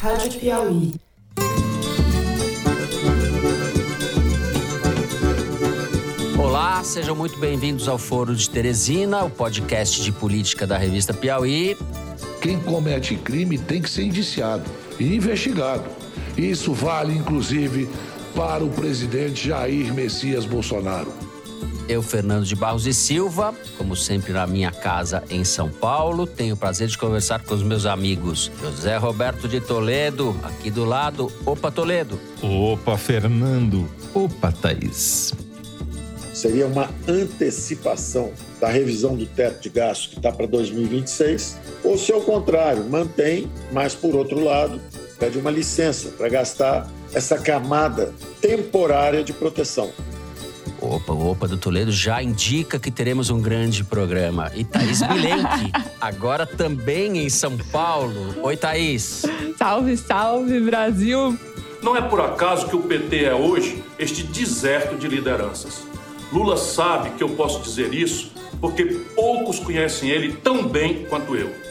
Rádio Piauí. Olá, sejam muito bem-vindos ao Foro de Teresina, o podcast de política da revista Piauí. Quem comete crime tem que ser indiciado e investigado. Isso vale, inclusive, para o presidente Jair Messias Bolsonaro. Eu, Fernando de Barros e Silva, como sempre na minha casa em São Paulo, tenho o prazer de conversar com os meus amigos José Roberto de Toledo, aqui do lado. Opa, Toledo. Opa, Fernando. Opa, Thaís. Seria uma antecipação da revisão do teto de gastos que está para 2026, ou se ao contrário, mantém, mas por outro lado, pede uma licença para gastar essa camada temporária de proteção. Opa, o Opa do Toledo já indica que teremos um grande programa. E Thaís Bilenque, agora também em São Paulo. Oi, Thaís. Salve, salve, Brasil! Não é por acaso que o PT é hoje este deserto de lideranças. Lula sabe que eu posso dizer isso porque poucos conhecem ele tão bem quanto eu.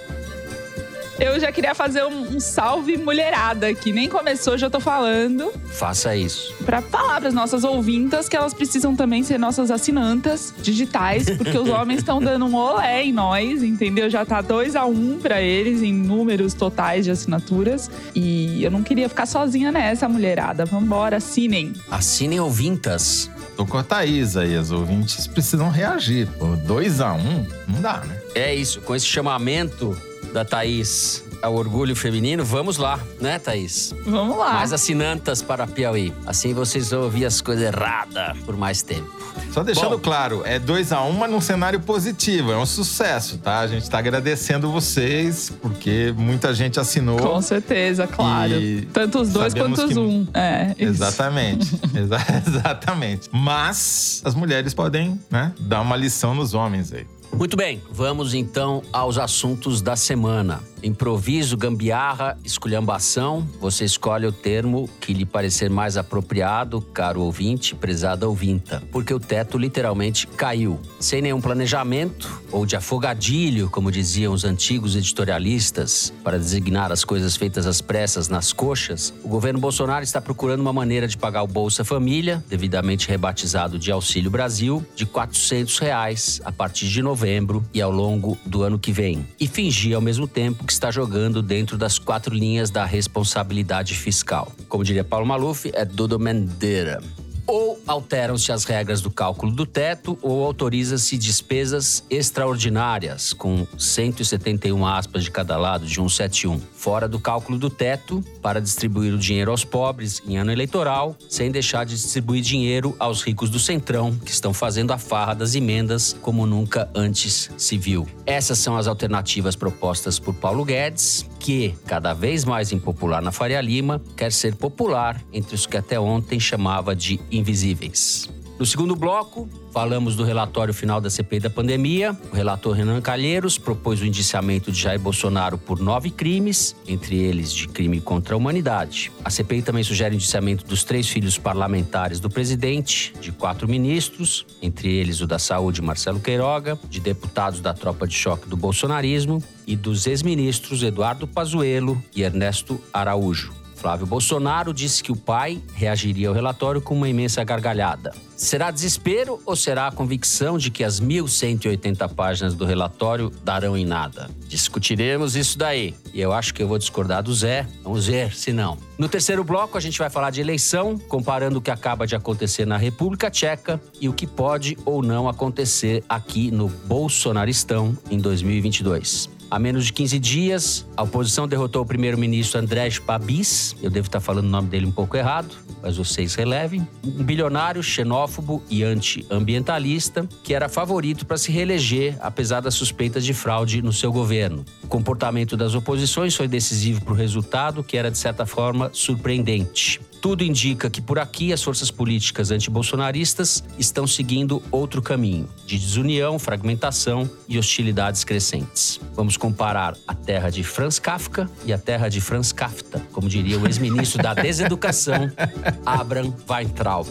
Eu já queria fazer um, um salve mulherada, que nem começou, já tô falando. Faça isso. Pra falar pras nossas ouvintas que elas precisam também ser nossas assinantas digitais, porque os homens estão dando um olé em nós, entendeu? Já tá 2 a 1 um pra eles em números totais de assinaturas. E eu não queria ficar sozinha nessa, mulherada. Vambora, assinem. Assinem ouvintas. Tô com a Thaís aí, as ouvintes precisam reagir. Pô, 2 a 1 um, não dá, né? É isso, com esse chamamento da Thaís ao orgulho feminino, vamos lá, né, Thaís? Vamos lá. Mais assinantas para Piauí. Assim vocês vão ouvir as coisas erradas por mais tempo. Só deixando Bom. claro, é 2 a 1 um, mas num cenário positivo. É um sucesso, tá? A gente tá agradecendo vocês, porque muita gente assinou. Com certeza, claro. Tanto os dois quanto os que- um. É, isso. Exatamente, Exa- exatamente. Mas as mulheres podem, né, dar uma lição nos homens aí. Muito bem, vamos então aos assuntos da semana. Improviso, gambiarra, esculhambação. Você escolhe o termo que lhe parecer mais apropriado, caro ouvinte, prezada ouvinta. Porque o teto literalmente caiu. Sem nenhum planejamento, ou de afogadilho, como diziam os antigos editorialistas, para designar as coisas feitas às pressas nas coxas, o governo Bolsonaro está procurando uma maneira de pagar o Bolsa Família, devidamente rebatizado de Auxílio Brasil, de 400 reais a partir de novembro e ao longo do ano que vem. E fingir ao mesmo tempo que está jogando dentro das quatro linhas da responsabilidade fiscal. Como diria Paulo Maluf, é Dodo Mendeira. Ou alteram-se as regras do cálculo do teto, ou autoriza-se despesas extraordinárias, com 171 aspas de cada lado de 171, fora do cálculo do teto, para distribuir o dinheiro aos pobres em ano eleitoral, sem deixar de distribuir dinheiro aos ricos do Centrão, que estão fazendo a farra das emendas como nunca antes se viu. Essas são as alternativas propostas por Paulo Guedes, que, cada vez mais impopular na Faria Lima, quer ser popular entre os que até ontem chamava de invisíveis. No segundo bloco, falamos do relatório final da CPI da pandemia. O relator Renan Calheiros propôs o indiciamento de Jair Bolsonaro por nove crimes, entre eles de crime contra a humanidade. A CPI também sugere o indiciamento dos três filhos parlamentares do presidente, de quatro ministros, entre eles o da Saúde, Marcelo Queiroga, de deputados da tropa de choque do bolsonarismo e dos ex-ministros Eduardo Pazuello e Ernesto Araújo. Flávio Bolsonaro disse que o pai reagiria ao relatório com uma imensa gargalhada. Será desespero ou será a convicção de que as 1.180 páginas do relatório darão em nada? Discutiremos isso daí. E eu acho que eu vou discordar do Zé. Vamos ver se não. No terceiro bloco, a gente vai falar de eleição, comparando o que acaba de acontecer na República Tcheca e o que pode ou não acontecer aqui no Bolsonaristão em 2022. Há menos de 15 dias, a oposição derrotou o primeiro-ministro Andrés Babis, eu devo estar falando o nome dele um pouco errado, mas vocês relevem, um bilionário xenófobo e anti-ambientalista que era favorito para se reeleger, apesar das suspeitas de fraude no seu governo. O comportamento das oposições foi decisivo para o resultado, que era, de certa forma, surpreendente. Tudo indica que por aqui as forças políticas antibolsonaristas estão seguindo outro caminho, de desunião, fragmentação e hostilidades crescentes. Vamos comparar a terra de Franz Kafka e a terra de Franz Kafta, como diria o ex-ministro da Deseducação, Abraham Weintraub.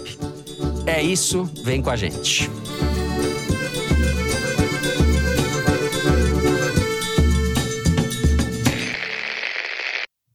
É isso, vem com a gente.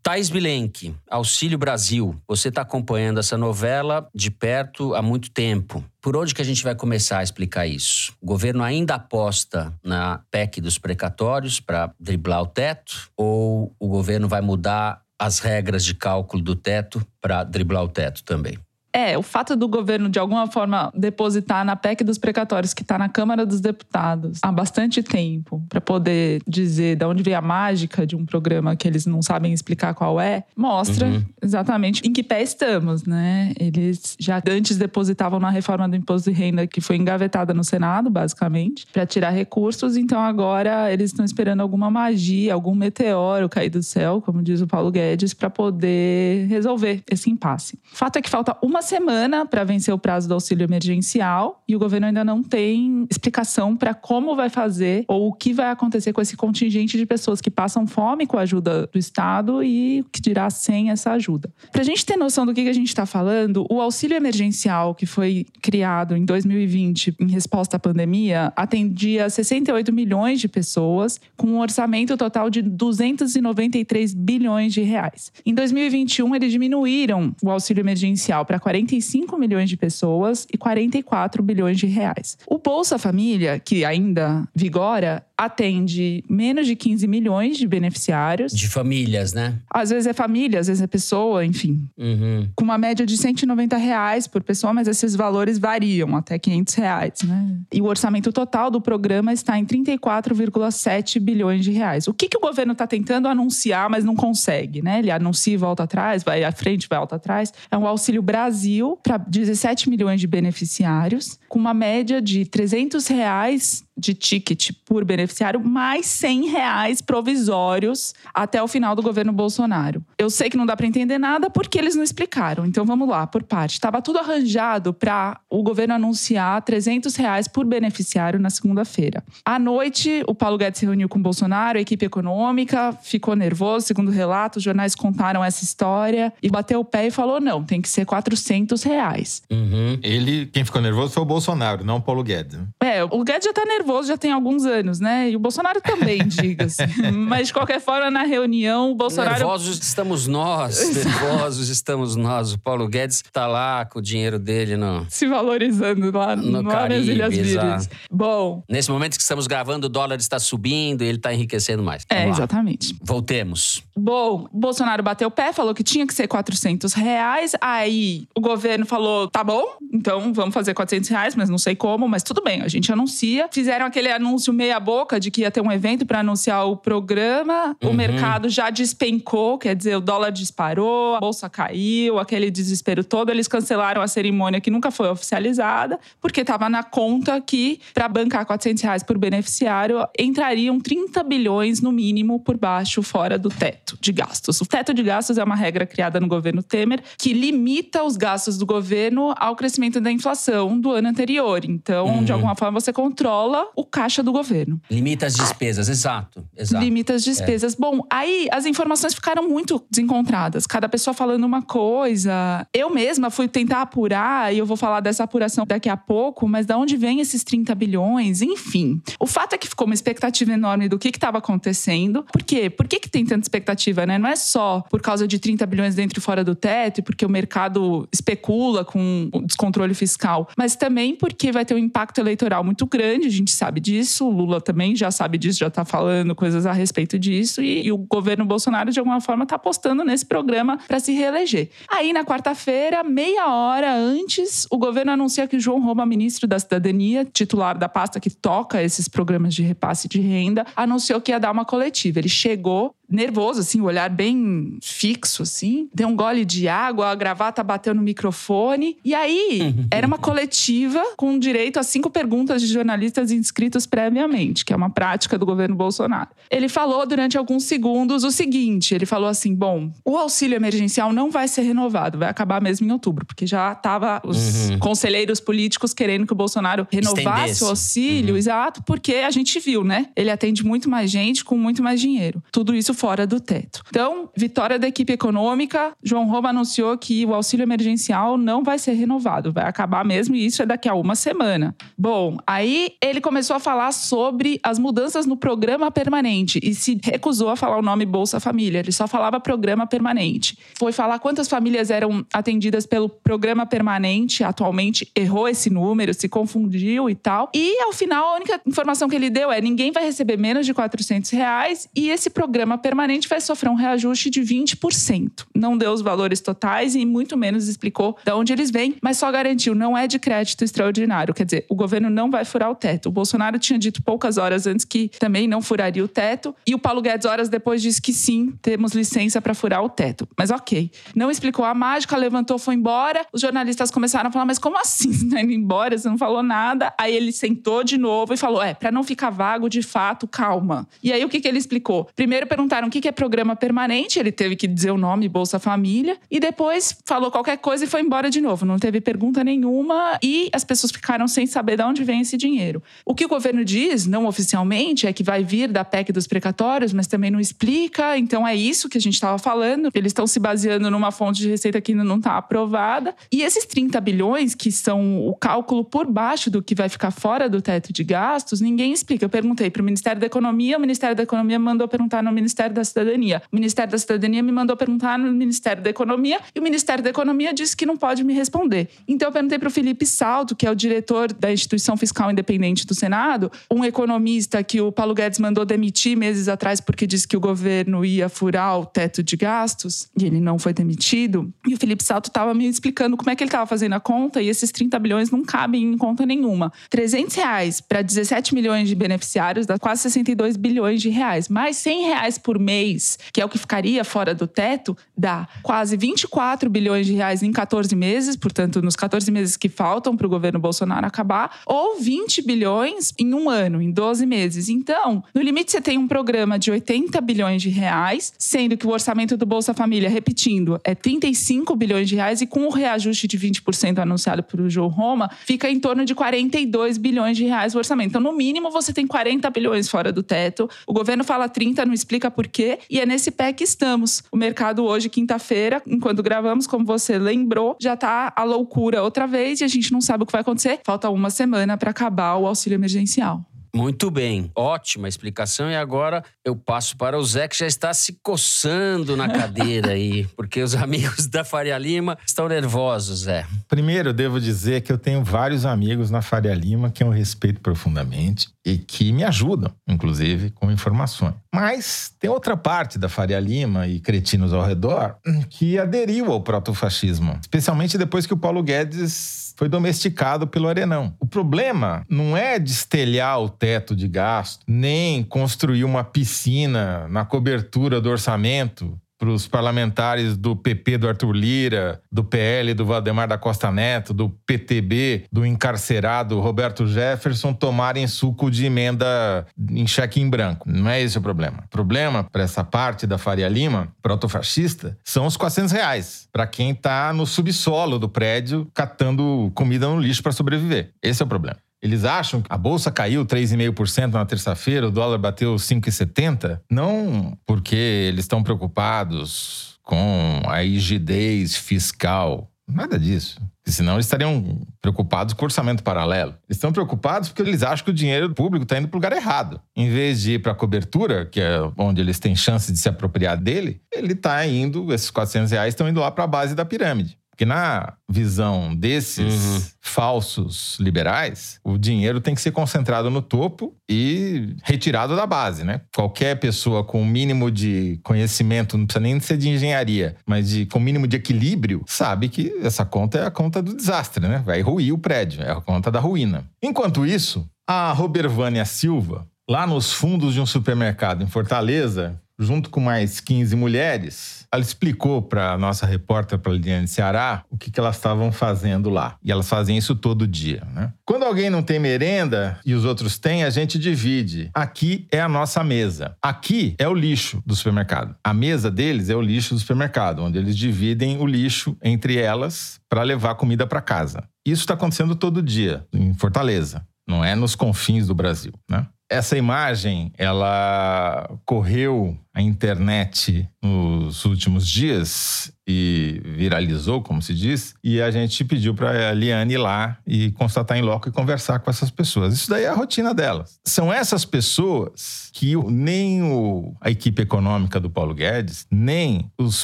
Thais Bilenque, Auxílio Brasil. Você está acompanhando essa novela de perto há muito tempo. Por onde que a gente vai começar a explicar isso? O governo ainda aposta na PEC dos precatórios para driblar o teto? Ou o governo vai mudar as regras de cálculo do teto para driblar o teto também? É, o fato do governo, de alguma forma, depositar na PEC dos precatórios, que está na Câmara dos Deputados há bastante tempo, para poder dizer de onde veio a mágica de um programa que eles não sabem explicar qual é, mostra uhum. exatamente em que pé estamos, né? Eles já antes depositavam na reforma do imposto de renda, que foi engavetada no Senado, basicamente, para tirar recursos, então agora eles estão esperando alguma magia, algum meteoro cair do céu, como diz o Paulo Guedes, para poder resolver esse impasse. O fato é que falta uma uma semana para vencer o prazo do auxílio emergencial e o governo ainda não tem explicação para como vai fazer ou o que vai acontecer com esse contingente de pessoas que passam fome com a ajuda do Estado e que dirá sem essa ajuda. Para a gente ter noção do que a gente está falando, o auxílio emergencial que foi criado em 2020 em resposta à pandemia atendia 68 milhões de pessoas com um orçamento total de 293 bilhões de reais. Em 2021, eles diminuíram o auxílio emergencial para 45 milhões de pessoas e 44 bilhões de reais. O Bolsa Família, que ainda vigora, atende menos de 15 milhões de beneficiários. De famílias, né? Às vezes é família, às vezes é pessoa, enfim. Uhum. Com uma média de 190 reais por pessoa, mas esses valores variam até 500 reais, né? E o orçamento total do programa está em 34,7 bilhões de reais. O que, que o governo está tentando anunciar, mas não consegue, né? Ele anuncia e volta atrás, vai à frente, vai volta atrás. É um Auxílio Brasil para 17 milhões de beneficiários, com uma média de 300 reais de ticket por beneficiário, mais 100 reais provisórios até o final do governo Bolsonaro. Eu sei que não dá para entender nada porque eles não explicaram. Então vamos lá, por parte. Estava tudo arranjado para o governo anunciar 300 reais por beneficiário na segunda-feira. À noite, o Paulo Guedes se reuniu com o Bolsonaro, a equipe econômica, ficou nervoso, segundo relato, os jornais contaram essa história e bateu o pé e falou: não, tem que ser 400 reais. Uhum. Ele, quem ficou nervoso foi o Bolsonaro, não o Paulo Guedes. É, o Guedes já tá nervoso nervoso já tem alguns anos, né? E o Bolsonaro também, diga-se. Mas, de qualquer forma, na reunião, o Bolsonaro. Nervosos estamos nós, nervosos estamos nós. O Paulo Guedes tá lá com o dinheiro dele no. Se valorizando lá no, no Caribe, Ilhas Virgens. Bom. Nesse momento que estamos gravando, o dólar está subindo e ele está enriquecendo mais. É, exatamente. Voltemos. Bom, Bolsonaro bateu o pé, falou que tinha que ser 400 reais. Aí o governo falou: tá bom, então vamos fazer 400 reais, mas não sei como, mas tudo bem, a gente anuncia. Fizeram aquele anúncio meia-boca de que ia ter um evento para anunciar o programa. Uhum. O mercado já despencou, quer dizer, o dólar disparou, a bolsa caiu, aquele desespero todo. Eles cancelaram a cerimônia que nunca foi oficializada, porque estava na conta que, para bancar 400 reais por beneficiário, entrariam 30 bilhões no mínimo por baixo, fora do teto teto de gastos. O teto de gastos é uma regra criada no governo Temer que limita os gastos do governo ao crescimento da inflação do ano anterior. Então, uhum. de alguma forma, você controla o caixa do governo. Limita as despesas, exato. exato. Limita as despesas. É. Bom, aí as informações ficaram muito desencontradas. Cada pessoa falando uma coisa. Eu mesma fui tentar apurar, e eu vou falar dessa apuração daqui a pouco, mas de onde vem esses 30 bilhões? Enfim. O fato é que ficou uma expectativa enorme do que estava acontecendo. Por quê? Por que, que tem tanta expectativa? expectativa, né? Não é só por causa de 30 bilhões dentro e fora do teto, e porque o mercado especula com o descontrole fiscal, mas também porque vai ter um impacto eleitoral muito grande, a gente sabe disso, o Lula também já sabe disso, já está falando coisas a respeito disso, e, e, o governo Bolsonaro, de alguma forma, está apostando nesse programa para se reeleger. Aí, na quarta-feira, meia hora antes, o governo anuncia que João Roma, ministro da Cidadania, titular da pasta que toca esses programas de repasse de renda, anunciou que ia dar uma coletiva. Ele chegou nervoso, assim, o olhar bem fixo, assim. Deu um gole de água, a gravata bateu no microfone. E aí, era uma coletiva com direito a cinco perguntas de jornalistas inscritos previamente, que é uma prática do governo Bolsonaro. Ele falou durante alguns segundos o seguinte: ele falou assim: bom, o auxílio emergencial não vai ser renovado, vai acabar mesmo em outubro, porque já tava os uhum. conselheiros políticos querendo que o Bolsonaro renovasse Estendesse. o auxílio, uhum. exato, porque a gente viu, né? Ele atende muito mais gente com muito mais dinheiro. Tudo isso fora do teto. Então, vitória da equipe econômica. João Roma anunciou que o auxílio emergencial não vai ser renovado, vai acabar mesmo e isso é daqui a uma semana. Bom, aí ele começou a falar sobre as mudanças no programa permanente e se recusou a falar o nome Bolsa Família. Ele só falava programa permanente. Foi falar quantas famílias eram atendidas pelo programa permanente atualmente, errou esse número, se confundiu e tal. E ao final, a única informação que ele deu é: ninguém vai receber menos de 400 reais e esse programa permanente vai sofrer um reajuste de 20%. Não deu os valores totais e muito menos explicou de onde eles vêm, mas só garantiu: não é de crédito extraordinário. Quer dizer, o governo não vai furar o teto. O Bolsonaro tinha dito poucas horas antes que também não furaria o teto, e o Paulo Guedes, horas depois, disse que sim, temos licença para furar o teto. Mas ok. Não explicou a mágica, levantou, foi embora. Os jornalistas começaram a falar: mas como assim? Você tá indo embora? Você não falou nada. Aí ele sentou de novo e falou: é, para não ficar vago, de fato, calma. E aí o que, que ele explicou? Primeiro perguntaram o que, é programa permanente, ele teve que dizer o nome Bolsa Família, e depois falou qualquer coisa e foi embora de novo. Não teve pergunta nenhuma e as pessoas ficaram sem saber de onde vem esse dinheiro. O que o governo diz, não oficialmente, é que vai vir da PEC dos precatórios, mas também não explica. Então é isso que a gente estava falando. Eles estão se baseando numa fonte de receita que ainda não está aprovada. E esses 30 bilhões, que são o cálculo por baixo do que vai ficar fora do teto de gastos, ninguém explica. Eu perguntei para o Ministério da Economia, o Ministério da Economia mandou perguntar no Ministério da Cidadania. O Ministério da Cidadania me mandou perguntar no Ministério da Economia e o Ministério da Economia disse que não pode me responder. Então eu perguntei para o Felipe Salto, que é o diretor da Instituição Fiscal Independente do Senado, um economista que o Paulo Guedes mandou demitir meses atrás porque disse que o governo ia furar o teto de gastos e ele não foi demitido. E o Felipe Salto estava me explicando como é que ele estava fazendo a conta e esses 30 bilhões não cabem em conta nenhuma. 300 reais para 17 milhões de beneficiários dá quase 62 bilhões de reais. Mais 100 reais por mês, que é o que ficaria fora do teto, dá quase 24 bilhões de reais em 14 meses, portanto, nos 14 meses que faltam para o governo Bolsonaro acabar, ou 20 bilhões em um ano, em 12 meses. Então, no limite, você tem um programa de 80 bilhões de reais, sendo que o orçamento do Bolsa Família, repetindo, é 35 bilhões de reais, e com o reajuste de 20% anunciado pelo João Roma, fica em torno de 42 bilhões de reais o orçamento. Então, no mínimo, você tem 40 bilhões fora do teto. O governo fala 30, não explica por quê, e é nesse pé que estamos. O mercado hoje, quinta-feira, enquanto gravamos, como você lembrou, já está a loucura outra vez e a gente não sabe o que vai acontecer. Falta uma semana para acabar o auxílio emergencial. Muito bem, ótima explicação. E agora eu passo para o Zé, que já está se coçando na cadeira aí, porque os amigos da Faria Lima estão nervosos, Zé. Primeiro, eu devo dizer que eu tenho vários amigos na Faria Lima que eu respeito profundamente e que me ajudam, inclusive, com informações. Mas tem outra parte da Faria Lima e cretinos ao redor que aderiu ao protofascismo, especialmente depois que o Paulo Guedes foi domesticado pelo Arenão. O problema não é destelhar o teto de gasto, nem construir uma piscina na cobertura do orçamento para os parlamentares do PP do Arthur Lira, do PL do Valdemar da Costa Neto, do PTB do encarcerado Roberto Jefferson tomarem suco de emenda em cheque em branco. Não é esse o problema. O problema para essa parte da Faria Lima, protofascista, são os 400 reais para quem está no subsolo do prédio catando comida no lixo para sobreviver. Esse é o problema. Eles acham que a bolsa caiu 3,5% na terça-feira, o dólar bateu 5,70? Não porque eles estão preocupados com a rigidez fiscal. Nada disso. Senão eles estariam preocupados com o orçamento paralelo. Eles estão preocupados porque eles acham que o dinheiro público está indo para o lugar errado. Em vez de ir para a cobertura, que é onde eles têm chance de se apropriar dele, ele está indo, esses 400 reais estão indo lá para a base da pirâmide. Porque na visão desses uhum. falsos liberais, o dinheiro tem que ser concentrado no topo e retirado da base, né? Qualquer pessoa com o mínimo de conhecimento, não precisa nem ser de engenharia, mas de, com o mínimo de equilíbrio, sabe que essa conta é a conta do desastre, né? Vai ruir o prédio, é a conta da ruína. Enquanto isso, a Robervânia Silva, lá nos fundos de um supermercado em Fortaleza, junto com mais 15 mulheres, ela explicou para a nossa repórter, para a Liliane Ceará, o que, que elas estavam fazendo lá. E elas fazem isso todo dia, né? Quando alguém não tem merenda e os outros têm, a gente divide. Aqui é a nossa mesa. Aqui é o lixo do supermercado. A mesa deles é o lixo do supermercado, onde eles dividem o lixo entre elas para levar comida para casa. Isso está acontecendo todo dia em Fortaleza, não é nos confins do Brasil, né? Essa imagem, ela correu a internet nos últimos dias e viralizou, como se diz, e a gente pediu para a Liane ir lá e constatar em loco e conversar com essas pessoas. Isso daí é a rotina delas. São essas pessoas que nem o, a equipe econômica do Paulo Guedes, nem os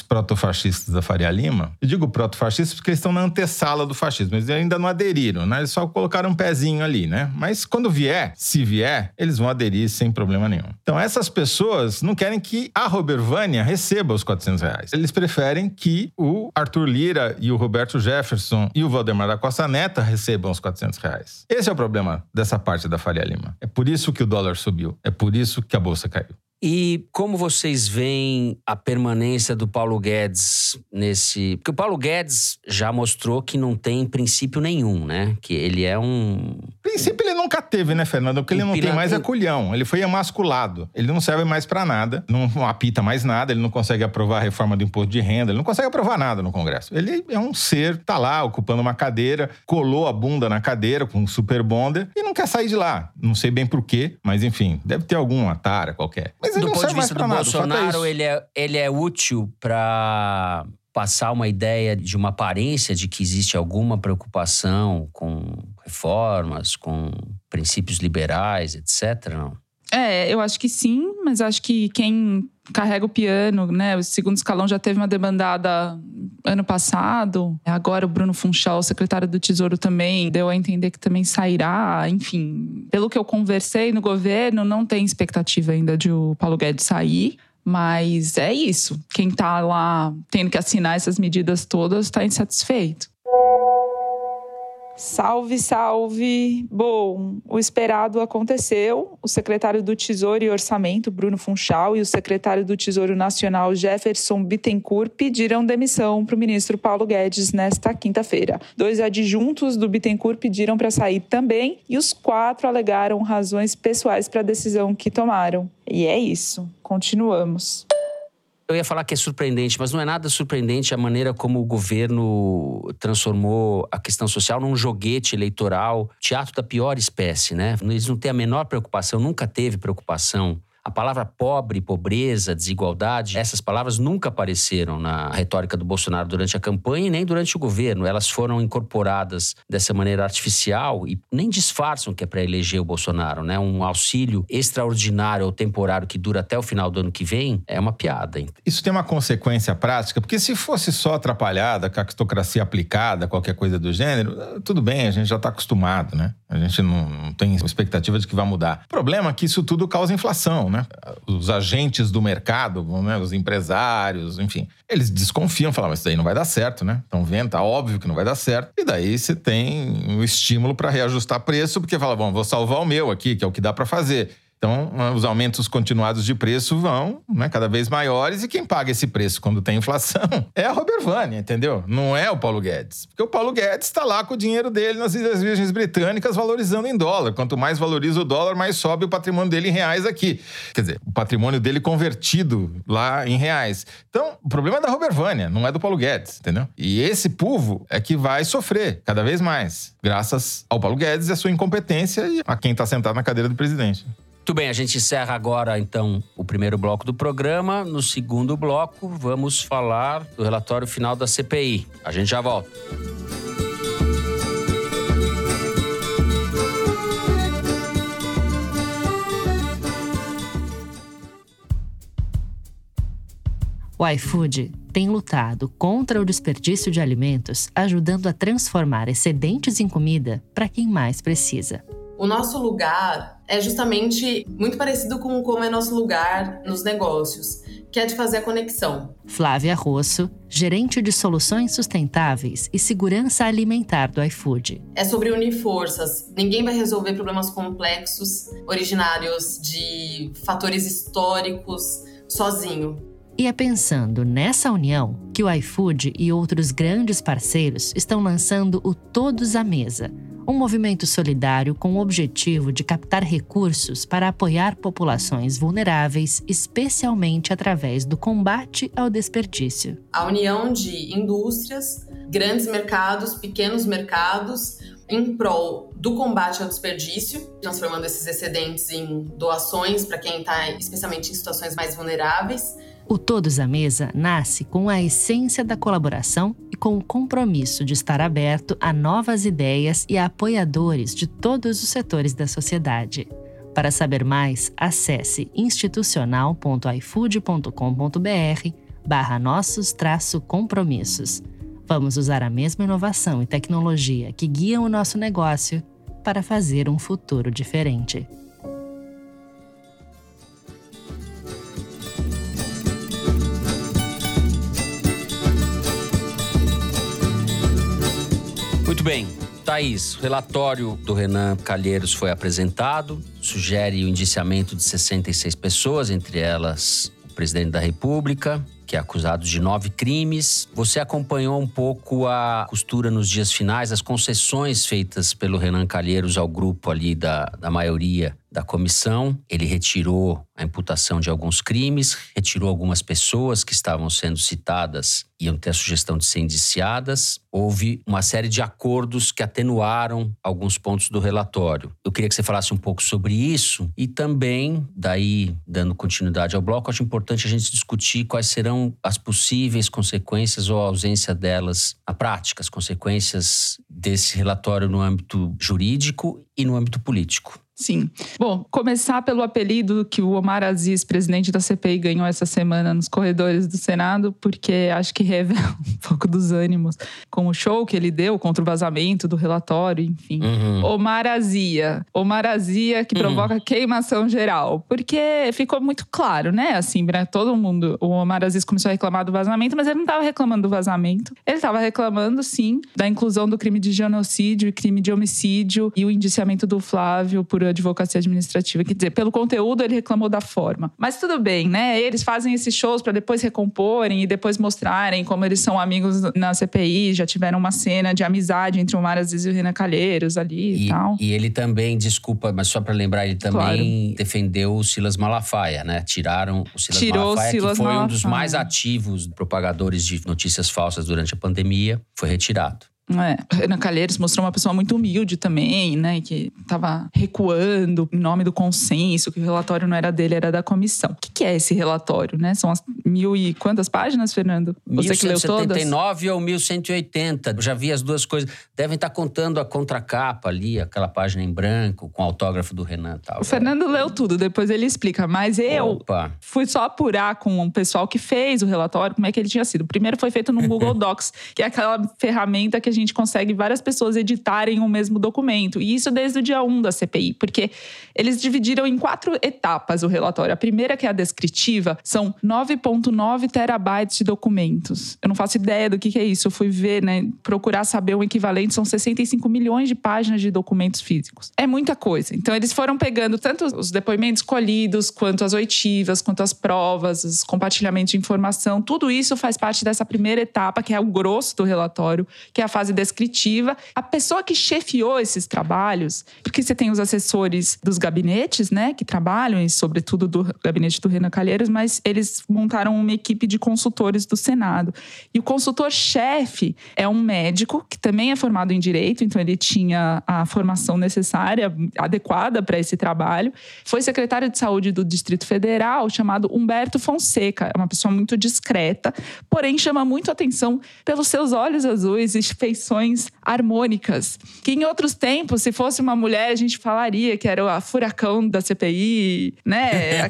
protofascistas da Faria Lima, eu digo protofascistas porque eles estão na antessala do fascismo, eles ainda não aderiram, né? Eles só colocaram um pezinho ali, né? Mas quando vier, se vier, eles vão aderir sem problema nenhum. Então essas pessoas não querem que a Robert Vânia receba os 400 reais. Eles preferem que o Arthur Lira e o Roberto Jefferson e o Valdemar da Costa Neta recebam os 400 reais. Esse é o problema dessa parte da Faria Lima. É por isso que o dólar subiu. É por isso que a bolsa caiu. E como vocês veem a permanência do Paulo Guedes nesse. Porque o Paulo Guedes já mostrou que não tem princípio nenhum, né? Que ele é um. Princípio ele nunca teve, né, Fernando? Porque ele não tem mais é culhão. Ele foi emasculado. Ele não serve mais para nada, não apita mais nada, ele não consegue aprovar a reforma do imposto de renda, ele não consegue aprovar nada no Congresso. Ele é um ser, tá lá ocupando uma cadeira, colou a bunda na cadeira com um super bonder e não quer sair de lá. Não sei bem por quê, mas enfim, deve ter alguma tara qualquer. Mas do ponto de vista do nada, Bolsonaro, é ele, é, ele é útil para passar uma ideia de uma aparência de que existe alguma preocupação com reformas, com princípios liberais, etc. Não? É, eu acho que sim, mas acho que quem carrega o piano, né? O segundo escalão já teve uma demandada ano passado. Agora o Bruno Funchal, secretário do Tesouro, também deu a entender que também sairá. Enfim, pelo que eu conversei no governo, não tem expectativa ainda de o Paulo Guedes sair. Mas é isso. Quem está lá tendo que assinar essas medidas todas está insatisfeito. Salve, salve! Bom, o esperado aconteceu. O secretário do Tesouro e Orçamento, Bruno Funchal, e o secretário do Tesouro Nacional, Jefferson Bittencourt, pediram demissão para o ministro Paulo Guedes nesta quinta-feira. Dois adjuntos do Bittencourt pediram para sair também e os quatro alegaram razões pessoais para a decisão que tomaram. E é isso. Continuamos. Eu ia falar que é surpreendente, mas não é nada surpreendente a maneira como o governo transformou a questão social num joguete eleitoral, teatro da pior espécie, né? Eles não têm a menor preocupação, nunca teve preocupação a palavra pobre, pobreza, desigualdade, essas palavras nunca apareceram na retórica do Bolsonaro durante a campanha e nem durante o governo. Elas foram incorporadas dessa maneira artificial e nem disfarçam que é para eleger o Bolsonaro, né? Um auxílio extraordinário ou temporário que dura até o final do ano que vem é uma piada. Isso tem uma consequência prática, porque se fosse só atrapalhada, cactocracia aplicada, qualquer coisa do gênero, tudo bem, a gente já está acostumado, né? A gente não, não tem expectativa de que vai mudar. O problema é que isso tudo causa inflação, né? Né? Os agentes do mercado, né? os empresários, enfim, eles desconfiam, falam, mas isso daí não vai dar certo, né? Estão vendo, tá óbvio que não vai dar certo. E daí você tem o um estímulo para reajustar preço, porque fala, bom, vou salvar o meu aqui, que é o que dá para fazer. Então, os aumentos continuados de preço vão né, cada vez maiores e quem paga esse preço quando tem inflação é a Robert Vânia, entendeu? Não é o Paulo Guedes. Porque o Paulo Guedes está lá com o dinheiro dele nas Ilhas Virgens Britânicas valorizando em dólar. Quanto mais valoriza o dólar, mais sobe o patrimônio dele em reais aqui. Quer dizer, o patrimônio dele convertido lá em reais. Então, o problema é da Robert Vânia, não é do Paulo Guedes, entendeu? E esse povo é que vai sofrer cada vez mais, graças ao Paulo Guedes e a sua incompetência e a quem está sentado na cadeira do presidente. Muito bem, a gente encerra agora então o primeiro bloco do programa. No segundo bloco, vamos falar do relatório final da CPI. A gente já volta. O iFood tem lutado contra o desperdício de alimentos, ajudando a transformar excedentes em comida para quem mais precisa. O nosso lugar é justamente muito parecido com como é nosso lugar nos negócios, que é de fazer a conexão. Flávia Rosso, gerente de soluções sustentáveis e segurança alimentar do iFood. É sobre unir forças. Ninguém vai resolver problemas complexos, originários de fatores históricos, sozinho. E é pensando nessa união que o iFood e outros grandes parceiros estão lançando o Todos à Mesa um movimento solidário com o objetivo de captar recursos para apoiar populações vulneráveis, especialmente através do combate ao desperdício. A união de indústrias, grandes mercados, pequenos mercados em prol do combate ao desperdício, transformando esses excedentes em doações para quem está especialmente em situações mais vulneráveis. O Todos à Mesa nasce com a essência da colaboração com o compromisso de estar aberto a novas ideias e a apoiadores de todos os setores da sociedade. Para saber mais, acesse institucional.ifood.com.br barra nossos compromissos. Vamos usar a mesma inovação e tecnologia que guiam o nosso negócio para fazer um futuro diferente. Bem. Thaís, o relatório do Renan Calheiros foi apresentado, sugere o indiciamento de 66 pessoas, entre elas o presidente da República, que é acusado de nove crimes. Você acompanhou um pouco a costura nos dias finais, as concessões feitas pelo Renan Calheiros ao grupo ali da, da maioria da comissão. Ele retirou a imputação de alguns crimes, retirou algumas pessoas que estavam sendo citadas iam ter a sugestão de ser indiciadas. Houve uma série de acordos que atenuaram alguns pontos do relatório. Eu queria que você falasse um pouco sobre isso e também, daí dando continuidade ao bloco, acho importante a gente discutir quais serão as possíveis consequências ou a ausência delas na prática, as consequências desse relatório no âmbito jurídico e no âmbito político. Sim. Bom, começar pelo apelido que o Omar Aziz, presidente da CPI, ganhou essa semana nos corredores do Senado, porque acho que revela um pouco dos ânimos com o show que ele deu contra o vazamento do relatório, enfim. Uhum. Omar Azia. Omar Azia que uhum. provoca queimação geral. Porque ficou muito claro, né? Assim, pra todo mundo. O Omar Aziz começou a reclamar do vazamento, mas ele não estava reclamando do vazamento. Ele estava reclamando, sim, da inclusão do crime de genocídio e crime de homicídio e o indiciamento do Flávio por advocacia administrativa. Quer dizer, pelo conteúdo ele reclamou da forma. Mas tudo bem, né? Eles fazem esses shows para depois recomporem e depois mostrarem como eles são amigos na CPI, já tiveram uma cena de amizade entre o Mar Aziz e o Renan Calheiros ali e, e tal. E ele também, desculpa, mas só para lembrar, ele também claro. defendeu o Silas Malafaia, né? Tiraram o Silas Tirou Malafaia, Silas que foi Malafaia. um dos mais ativos propagadores de notícias falsas durante a pandemia, foi retirado. É, Ana Calheiros mostrou uma pessoa muito humilde também, né? Que estava recuando em nome do consenso, que o relatório não era dele, era da comissão. O que, que é esse relatório, né? São as mil e quantas páginas, Fernando? Você 1179 que leu todas? ou 1180. Eu já vi as duas coisas. Devem estar contando a contracapa ali, aquela página em branco, com o autógrafo do Renan tal. O Fernando leu tudo, depois ele explica. Mas eu Opa. fui só apurar com o pessoal que fez o relatório como é que ele tinha sido. O primeiro foi feito no Google Docs, que é aquela ferramenta que a gente consegue várias pessoas editarem o mesmo documento. E isso desde o dia 1 da CPI, porque eles dividiram em quatro etapas o relatório. A primeira, que é a descritiva, são 9,9 terabytes de documentos. Eu não faço ideia do que, que é isso. Eu fui ver, né, procurar saber o equivalente, são 65 milhões de páginas de documentos físicos. É muita coisa. Então, eles foram pegando tanto os depoimentos colhidos, quanto as oitivas, quanto as provas, os compartilhamentos de informação. Tudo isso faz parte dessa primeira etapa, que é o grosso do relatório, que é a fase descritiva. A pessoa que chefiou esses trabalhos, porque você tem os assessores dos gabinetes, né, que trabalham, e sobretudo do gabinete do Renan Calheiros, mas eles montaram uma equipe de consultores do Senado. E o consultor-chefe é um médico que também é formado em direito, então ele tinha a formação necessária, adequada para esse trabalho. Foi secretário de saúde do Distrito Federal, chamado Humberto Fonseca. É uma pessoa muito discreta, porém chama muito atenção pelos seus olhos azuis e feições harmônicas. Que em outros tempos, se fosse uma mulher, a gente falaria que era a furacão da CPI, né?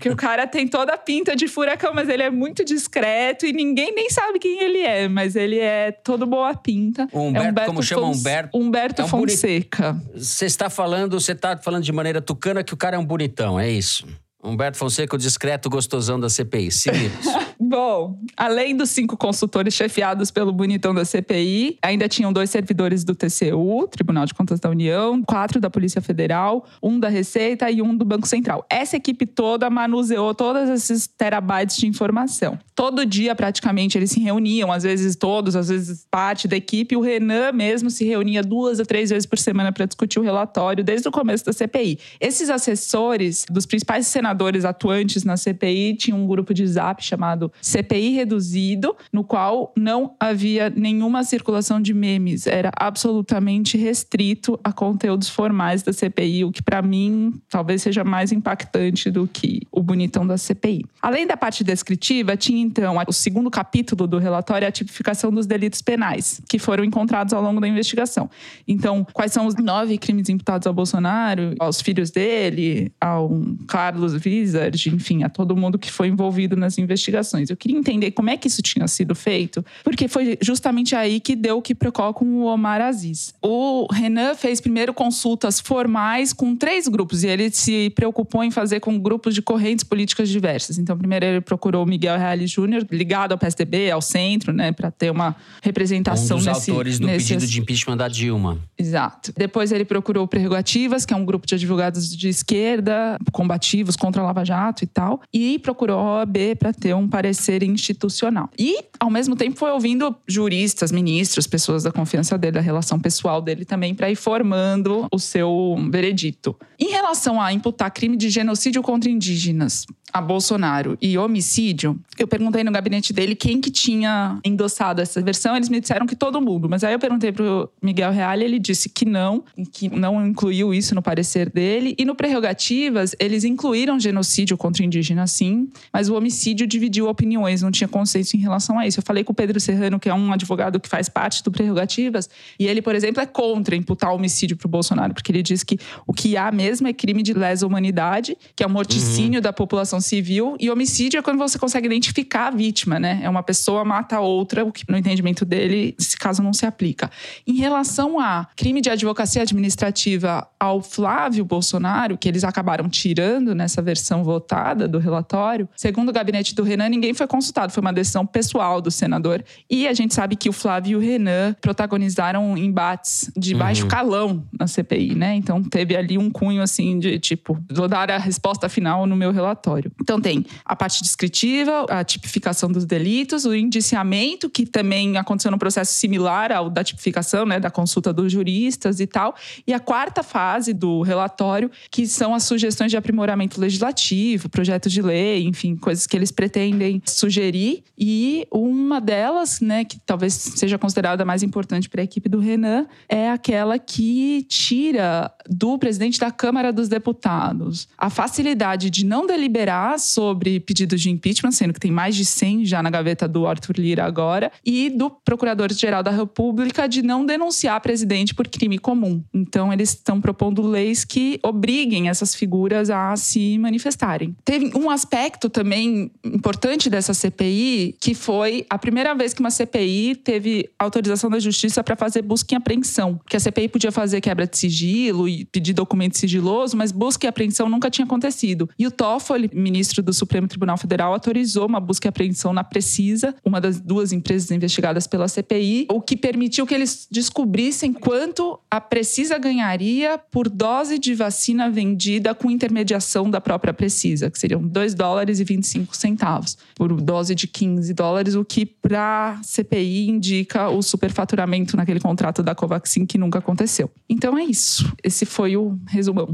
que o cara tem toda a pinta de furacão, mas ele é muito discreto e ninguém nem sabe quem ele é, mas ele é todo boa pinta. O Humberto, é Humberto como chama Humberto? Humberto é um Fonseca. Você está falando, você está falando de maneira tucana que o cara é um bonitão, é isso? Humberto Fonseca, o discreto gostosão da CPI. Seguimos. Bom, além dos cinco consultores chefiados pelo bonitão da CPI, ainda tinham dois servidores do TCU, Tribunal de Contas da União, quatro da Polícia Federal, um da Receita e um do Banco Central. Essa equipe toda manuseou todos esses terabytes de informação. Todo dia, praticamente, eles se reuniam, às vezes todos, às vezes parte da equipe. O Renan mesmo se reunia duas a três vezes por semana para discutir o relatório desde o começo da CPI. Esses assessores dos principais senadores senadores atuantes na CPI tinham um grupo de zap chamado CPI Reduzido, no qual não havia nenhuma circulação de memes. Era absolutamente restrito a conteúdos formais da CPI, o que para mim talvez seja mais impactante do que o bonitão da CPI. Além da parte descritiva, tinha então o segundo capítulo do relatório, a tipificação dos delitos penais, que foram encontrados ao longo da investigação. Então, quais são os nove crimes imputados ao Bolsonaro, aos filhos dele, ao Carlos Wizard, enfim, a todo mundo que foi envolvido nas investigações. Eu queria entender como é que isso tinha sido feito, porque foi justamente aí que deu o que procó com o Omar Aziz. O Renan fez primeiro consultas formais com três grupos e ele se preocupou em fazer com grupos de correntes políticas diversas. Então, primeiro ele procurou o Miguel Reale Júnior, ligado ao PSDB, ao centro, né, para ter uma representação um dos nesse, autores do nesse pedido de impeachment da Dilma. Exato. Depois ele procurou o Prerrogativas, que é um grupo de advogados de esquerda, combativos contra a Lava Jato e tal, e procurou a OAB para ter um parecer institucional. E, ao mesmo tempo, foi ouvindo juristas, ministros, pessoas da confiança dele, da relação pessoal dele também, para ir formando o seu veredito. Em relação a imputar crime de genocídio contra indígenas, a Bolsonaro e homicídio, eu perguntei no gabinete dele quem que tinha endossado essa versão. Eles me disseram que todo mundo. Mas aí eu perguntei pro Miguel Reale, ele disse que não, que não incluiu isso no parecer dele. E no Prerrogativas, eles incluíram genocídio contra indígenas, sim, mas o homicídio dividiu opiniões, não tinha consenso em relação a isso. Eu falei com o Pedro Serrano, que é um advogado que faz parte do Prerrogativas, e ele, por exemplo, é contra imputar homicídio pro Bolsonaro, porque ele diz que o que há mesmo é crime de lesa humanidade, que é o morticínio uhum. da população civil, e homicídio é quando você consegue identificar a vítima, né? É uma pessoa mata a outra, o que no entendimento dele, esse caso não se aplica. Em relação a crime de advocacia administrativa ao Flávio Bolsonaro, que eles acabaram tirando nessa versão votada do relatório, segundo o gabinete do Renan, ninguém foi consultado, foi uma decisão pessoal do senador. E a gente sabe que o Flávio e o Renan protagonizaram embates de baixo uhum. calão na CPI, né? Então teve ali um cunho assim de tipo, vou dar a resposta final no meu relatório. Então tem a parte descritiva, a tipificação dos delitos, o indiciamento, que também aconteceu num processo similar ao da tipificação, né, da consulta dos juristas e tal, e a quarta fase do relatório, que são as sugestões de aprimoramento legislativo, projetos de lei, enfim, coisas que eles pretendem sugerir, e uma delas, né, que talvez seja considerada mais importante para a equipe do Renan, é aquela que tira do presidente da Câmara dos Deputados a facilidade de não deliberar sobre pedidos de impeachment, sendo que tem mais de 100 já na gaveta do Arthur Lira agora, e do Procurador-Geral da República de não denunciar presidente por crime comum. Então, eles estão propondo leis que obriguem essas figuras a se manifestarem. Teve um aspecto também importante dessa CPI, que foi a primeira vez que uma CPI teve autorização da Justiça para fazer busca e apreensão. Que a CPI podia fazer quebra de sigilo e pedir documento sigiloso, mas busca e apreensão nunca tinha acontecido. E o Toffoli, ministro do Supremo Tribunal Federal, autorizou uma busca e apreensão na Precisa, uma das duas empresas investigadas pela CPI, o que permitiu que eles descobrissem quanto a Precisa ganharia por dose de vacina vendida com intermediação da própria Precisa, que seriam 2 dólares e 25 centavos por dose de 15 dólares, o que para CPI indica o superfaturamento naquele contrato da Covaxin que nunca aconteceu. Então é isso. Esse foi o resumão.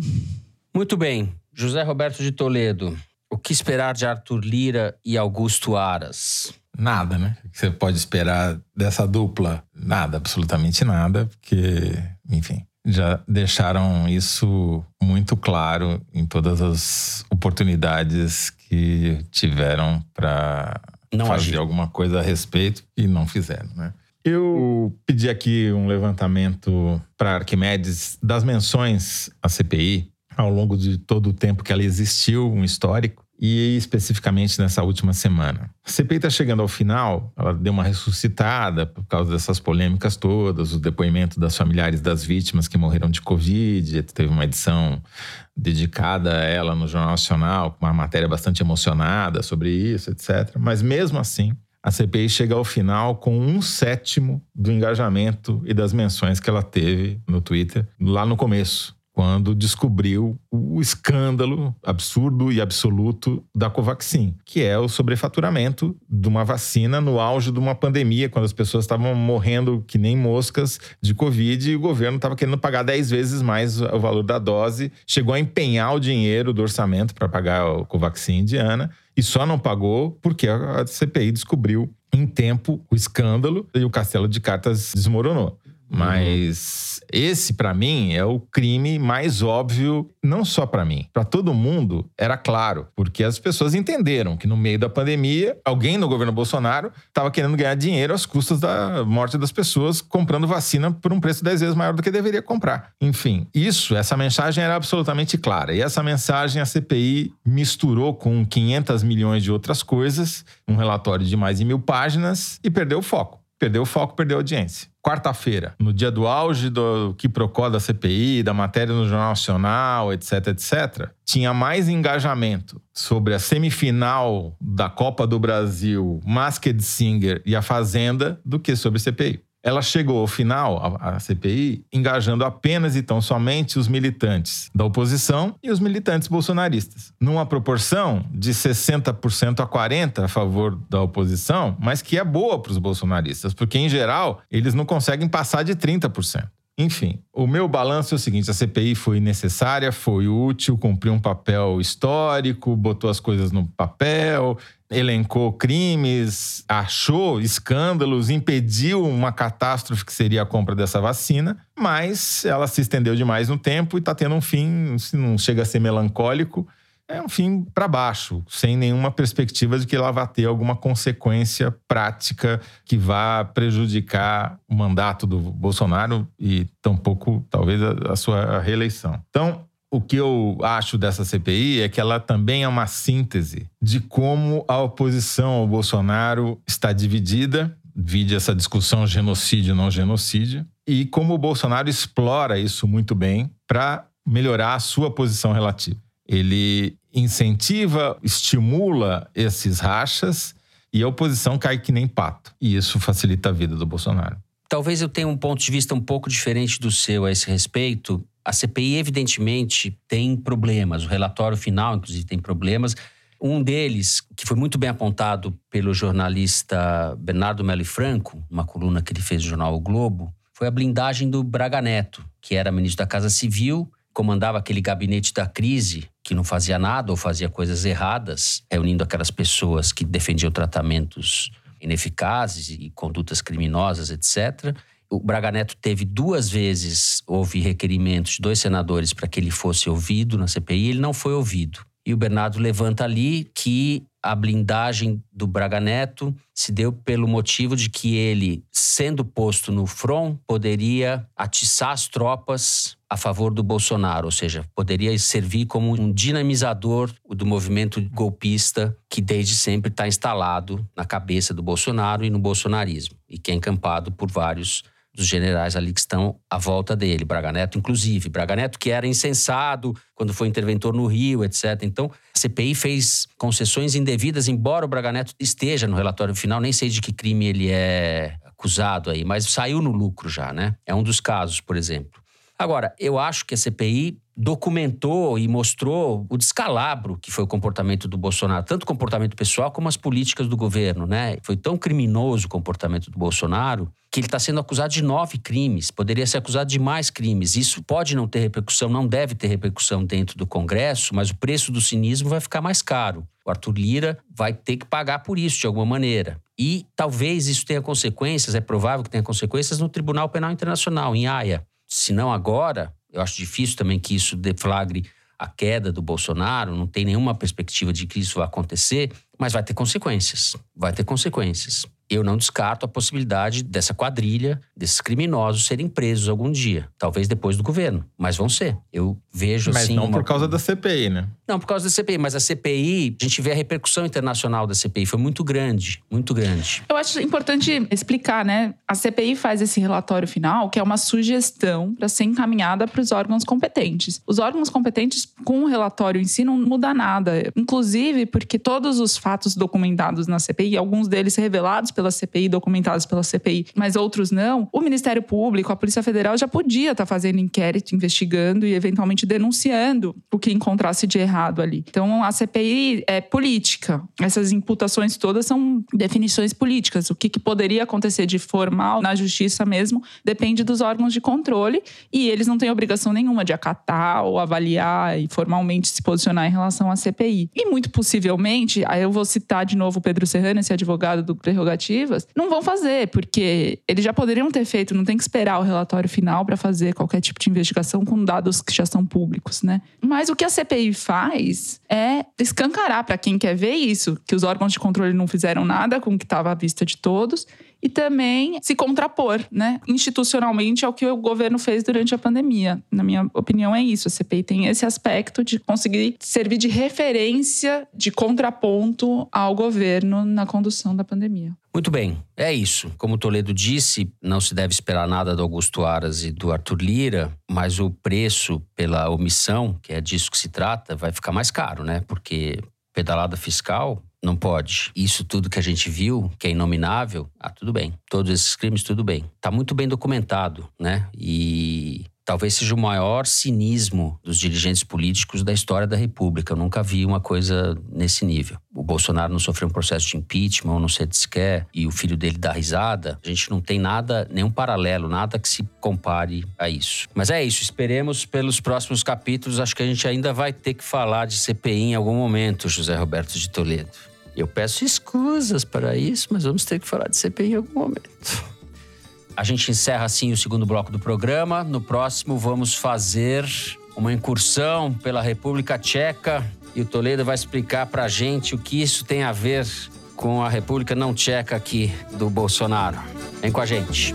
Muito bem. José Roberto de Toledo, o que esperar de Arthur Lira e Augusto Aras? Nada, né? O que você pode esperar dessa dupla? Nada, absolutamente nada, porque, enfim, já deixaram isso muito claro em todas as oportunidades que tiveram para fazer agir. alguma coisa a respeito e não fizeram, né? Eu pedi aqui um levantamento para Arquimedes das menções à CPI ao longo de todo o tempo que ela existiu, um histórico, e especificamente nessa última semana. A CPI está chegando ao final, ela deu uma ressuscitada por causa dessas polêmicas todas, o depoimento das familiares das vítimas que morreram de Covid, teve uma edição dedicada a ela no Jornal Nacional, com uma matéria bastante emocionada sobre isso, etc. Mas mesmo assim, a CPI chega ao final com um sétimo do engajamento e das menções que ela teve no Twitter lá no começo quando descobriu o escândalo absurdo e absoluto da Covaxin, que é o sobrefaturamento de uma vacina no auge de uma pandemia, quando as pessoas estavam morrendo que nem moscas de Covid e o governo estava querendo pagar 10 vezes mais o valor da dose, chegou a empenhar o dinheiro do orçamento para pagar o Covaxin indiana e só não pagou porque a CPI descobriu em tempo o escândalo e o castelo de cartas desmoronou. Mas esse, para mim, é o crime mais óbvio, não só para mim, para todo mundo, era claro, porque as pessoas entenderam que no meio da pandemia, alguém no governo Bolsonaro estava querendo ganhar dinheiro às custas da morte das pessoas, comprando vacina por um preço dez vezes maior do que deveria comprar. Enfim, isso, essa mensagem era absolutamente clara. E essa mensagem a CPI misturou com 500 milhões de outras coisas, um relatório de mais de mil páginas, e perdeu o foco. Perdeu o foco, perdeu a audiência quarta-feira, no dia do auge do que procó da CPI, da matéria no Jornal Nacional, etc, etc, tinha mais engajamento sobre a semifinal da Copa do Brasil, Masked Singer e a Fazenda do que sobre CPI. Ela chegou ao final, a, CPI, engajando apenas e tão somente os militantes da oposição e os militantes bolsonaristas, numa proporção de 60% a 40% a favor da oposição, mas que é boa para os bolsonaristas, porque, em geral, eles não conseguem passar de 30%. Enfim, o meu balanço é o seguinte: a CPI foi necessária, foi útil, cumpriu um papel histórico, botou as coisas no papel, elencou crimes, achou escândalos, impediu uma catástrofe que seria a compra dessa vacina, mas ela se estendeu demais no tempo e está tendo um fim, se não chega a ser melancólico, é um fim para baixo, sem nenhuma perspectiva de que ela vá ter alguma consequência prática que vá prejudicar o mandato do Bolsonaro e tampouco, talvez, a, a sua reeleição. Então, o que eu acho dessa CPI é que ela também é uma síntese de como a oposição ao Bolsonaro está dividida, vide essa discussão genocídio não genocídio, e como o Bolsonaro explora isso muito bem para melhorar a sua posição relativa. Ele incentiva, estimula esses rachas e a oposição cai que nem pato. E isso facilita a vida do Bolsonaro. Talvez eu tenha um ponto de vista um pouco diferente do seu a esse respeito. A CPI, evidentemente, tem problemas. O relatório final, inclusive, tem problemas. Um deles, que foi muito bem apontado pelo jornalista Bernardo Melo Franco, uma coluna que ele fez no jornal O Globo, foi a blindagem do Braga Neto, que era ministro da Casa Civil comandava aquele gabinete da crise, que não fazia nada ou fazia coisas erradas, reunindo aquelas pessoas que defendiam tratamentos ineficazes e condutas criminosas, etc. O Braga Neto teve duas vezes, houve requerimentos de dois senadores para que ele fosse ouvido na CPI, ele não foi ouvido. E o Bernardo levanta ali que a blindagem do Braga Neto se deu pelo motivo de que ele, sendo posto no front, poderia atiçar as tropas a favor do Bolsonaro, ou seja, poderia servir como um dinamizador do movimento golpista que desde sempre está instalado na cabeça do Bolsonaro e no bolsonarismo, e que é encampado por vários dos generais ali que estão à volta dele, Braga Neto, inclusive. Braga Neto, que era insensado quando foi interventor no Rio, etc. Então, a CPI fez concessões indevidas, embora o Braga Neto esteja no relatório final, nem sei de que crime ele é acusado aí, mas saiu no lucro já, né? É um dos casos, por exemplo. Agora, eu acho que a CPI documentou e mostrou o descalabro que foi o comportamento do Bolsonaro, tanto o comportamento pessoal como as políticas do governo, né? Foi tão criminoso o comportamento do Bolsonaro que ele está sendo acusado de nove crimes, poderia ser acusado de mais crimes. Isso pode não ter repercussão, não deve ter repercussão dentro do Congresso, mas o preço do cinismo vai ficar mais caro. O Arthur Lira vai ter que pagar por isso de alguma maneira. E talvez isso tenha consequências, é provável que tenha consequências no Tribunal Penal Internacional, em Haia. Se não agora, eu acho difícil também que isso deflagre a queda do Bolsonaro, não tem nenhuma perspectiva de que isso vai acontecer, mas vai ter consequências. Vai ter consequências eu não descarto a possibilidade dessa quadrilha, desses criminosos serem presos algum dia. Talvez depois do governo, mas vão ser. Eu vejo mas assim. Mas não uma... por causa da CPI, né? Não, por causa da CPI, mas a CPI, a gente vê a repercussão internacional da CPI, foi muito grande, muito grande. Eu acho importante explicar, né? A CPI faz esse relatório final, que é uma sugestão para ser encaminhada para os órgãos competentes. Os órgãos competentes, com o relatório em si, não muda nada. Inclusive, porque todos os fatos documentados na CPI, alguns deles revelados pela CPI, documentados pela CPI, mas outros não, o Ministério Público, a Polícia Federal já podia estar tá fazendo inquérito, investigando e eventualmente denunciando o que encontrasse de errado ali. Então a CPI é política. Essas imputações todas são definições políticas. O que, que poderia acontecer de formal na justiça mesmo depende dos órgãos de controle e eles não têm obrigação nenhuma de acatar ou avaliar e formalmente se posicionar em relação à CPI. E muito possivelmente, aí eu vou citar de novo o Pedro Serrano, esse advogado do Não vão fazer, porque eles já poderiam ter feito, não tem que esperar o relatório final para fazer qualquer tipo de investigação com dados que já são públicos, né? Mas o que a CPI faz é escancarar para quem quer ver isso, que os órgãos de controle não fizeram nada com o que estava à vista de todos e também se contrapor, né, institucionalmente ao que o governo fez durante a pandemia. Na minha opinião é isso, a CPI tem esse aspecto de conseguir servir de referência, de contraponto ao governo na condução da pandemia. Muito bem, é isso. Como Toledo disse, não se deve esperar nada do Augusto Aras e do Arthur Lira, mas o preço pela omissão, que é disso que se trata, vai ficar mais caro, né? Porque pedalada fiscal não pode. Isso tudo que a gente viu, que é inominável, ah, tudo bem. Todos esses crimes, tudo bem. Tá muito bem documentado, né? E talvez seja o maior cinismo dos dirigentes políticos da história da República. Eu nunca vi uma coisa nesse nível. O Bolsonaro não sofreu um processo de impeachment, não sei se quer, e o filho dele dá risada. A gente não tem nada, nenhum paralelo, nada que se compare a isso. Mas é isso, esperemos pelos próximos capítulos. Acho que a gente ainda vai ter que falar de CPI em algum momento, José Roberto de Toledo. Eu peço escusas para isso, mas vamos ter que falar de CPI em algum momento. A gente encerra assim o segundo bloco do programa. No próximo, vamos fazer uma incursão pela República Tcheca e o Toledo vai explicar para a gente o que isso tem a ver com a República Não Tcheca aqui do Bolsonaro. Vem com a gente.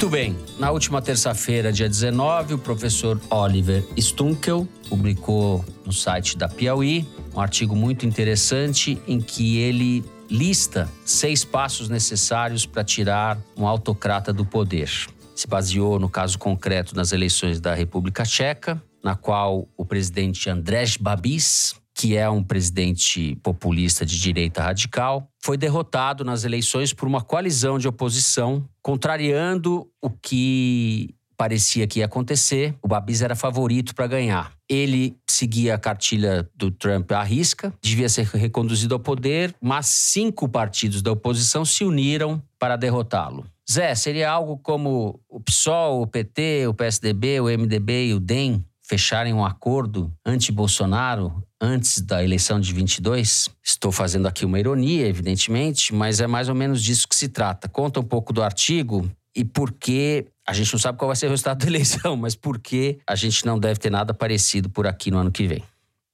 Muito bem. Na última terça-feira, dia 19, o professor Oliver Stunkel publicou no site da Piauí um artigo muito interessante em que ele lista seis passos necessários para tirar um autocrata do poder. Se baseou, no caso concreto, nas eleições da República Tcheca, na qual o presidente Andrzej Babis que é um presidente populista de direita radical, foi derrotado nas eleições por uma coalizão de oposição, contrariando o que parecia que ia acontecer. O Babis era favorito para ganhar. Ele seguia a cartilha do Trump à risca, devia ser reconduzido ao poder, mas cinco partidos da oposição se uniram para derrotá-lo. Zé, seria algo como o PSOL, o PT, o PSDB, o MDB e o DEM fecharem um acordo anti-Bolsonaro antes da eleição de 22? Estou fazendo aqui uma ironia, evidentemente, mas é mais ou menos disso que se trata. Conta um pouco do artigo e por que a gente não sabe qual vai ser o resultado da eleição, mas por que a gente não deve ter nada parecido por aqui no ano que vem.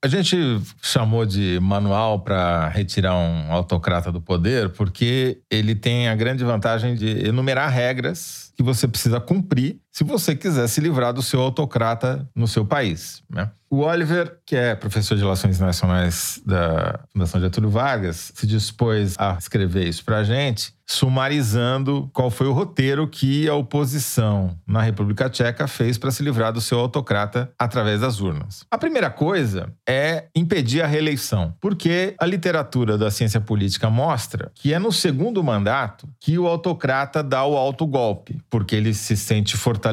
A gente chamou de manual para retirar um autocrata do poder porque ele tem a grande vantagem de enumerar regras que você precisa cumprir se você quiser se livrar do seu autocrata no seu país. Né? O Oliver, que é professor de Relações Internacionais da Fundação Getúlio Vargas, se dispôs a escrever isso para a gente, sumarizando qual foi o roteiro que a oposição na República Tcheca fez para se livrar do seu autocrata através das urnas. A primeira coisa é impedir a reeleição, porque a literatura da ciência política mostra que é no segundo mandato que o autocrata dá o autogolpe, porque ele se sente fortalecido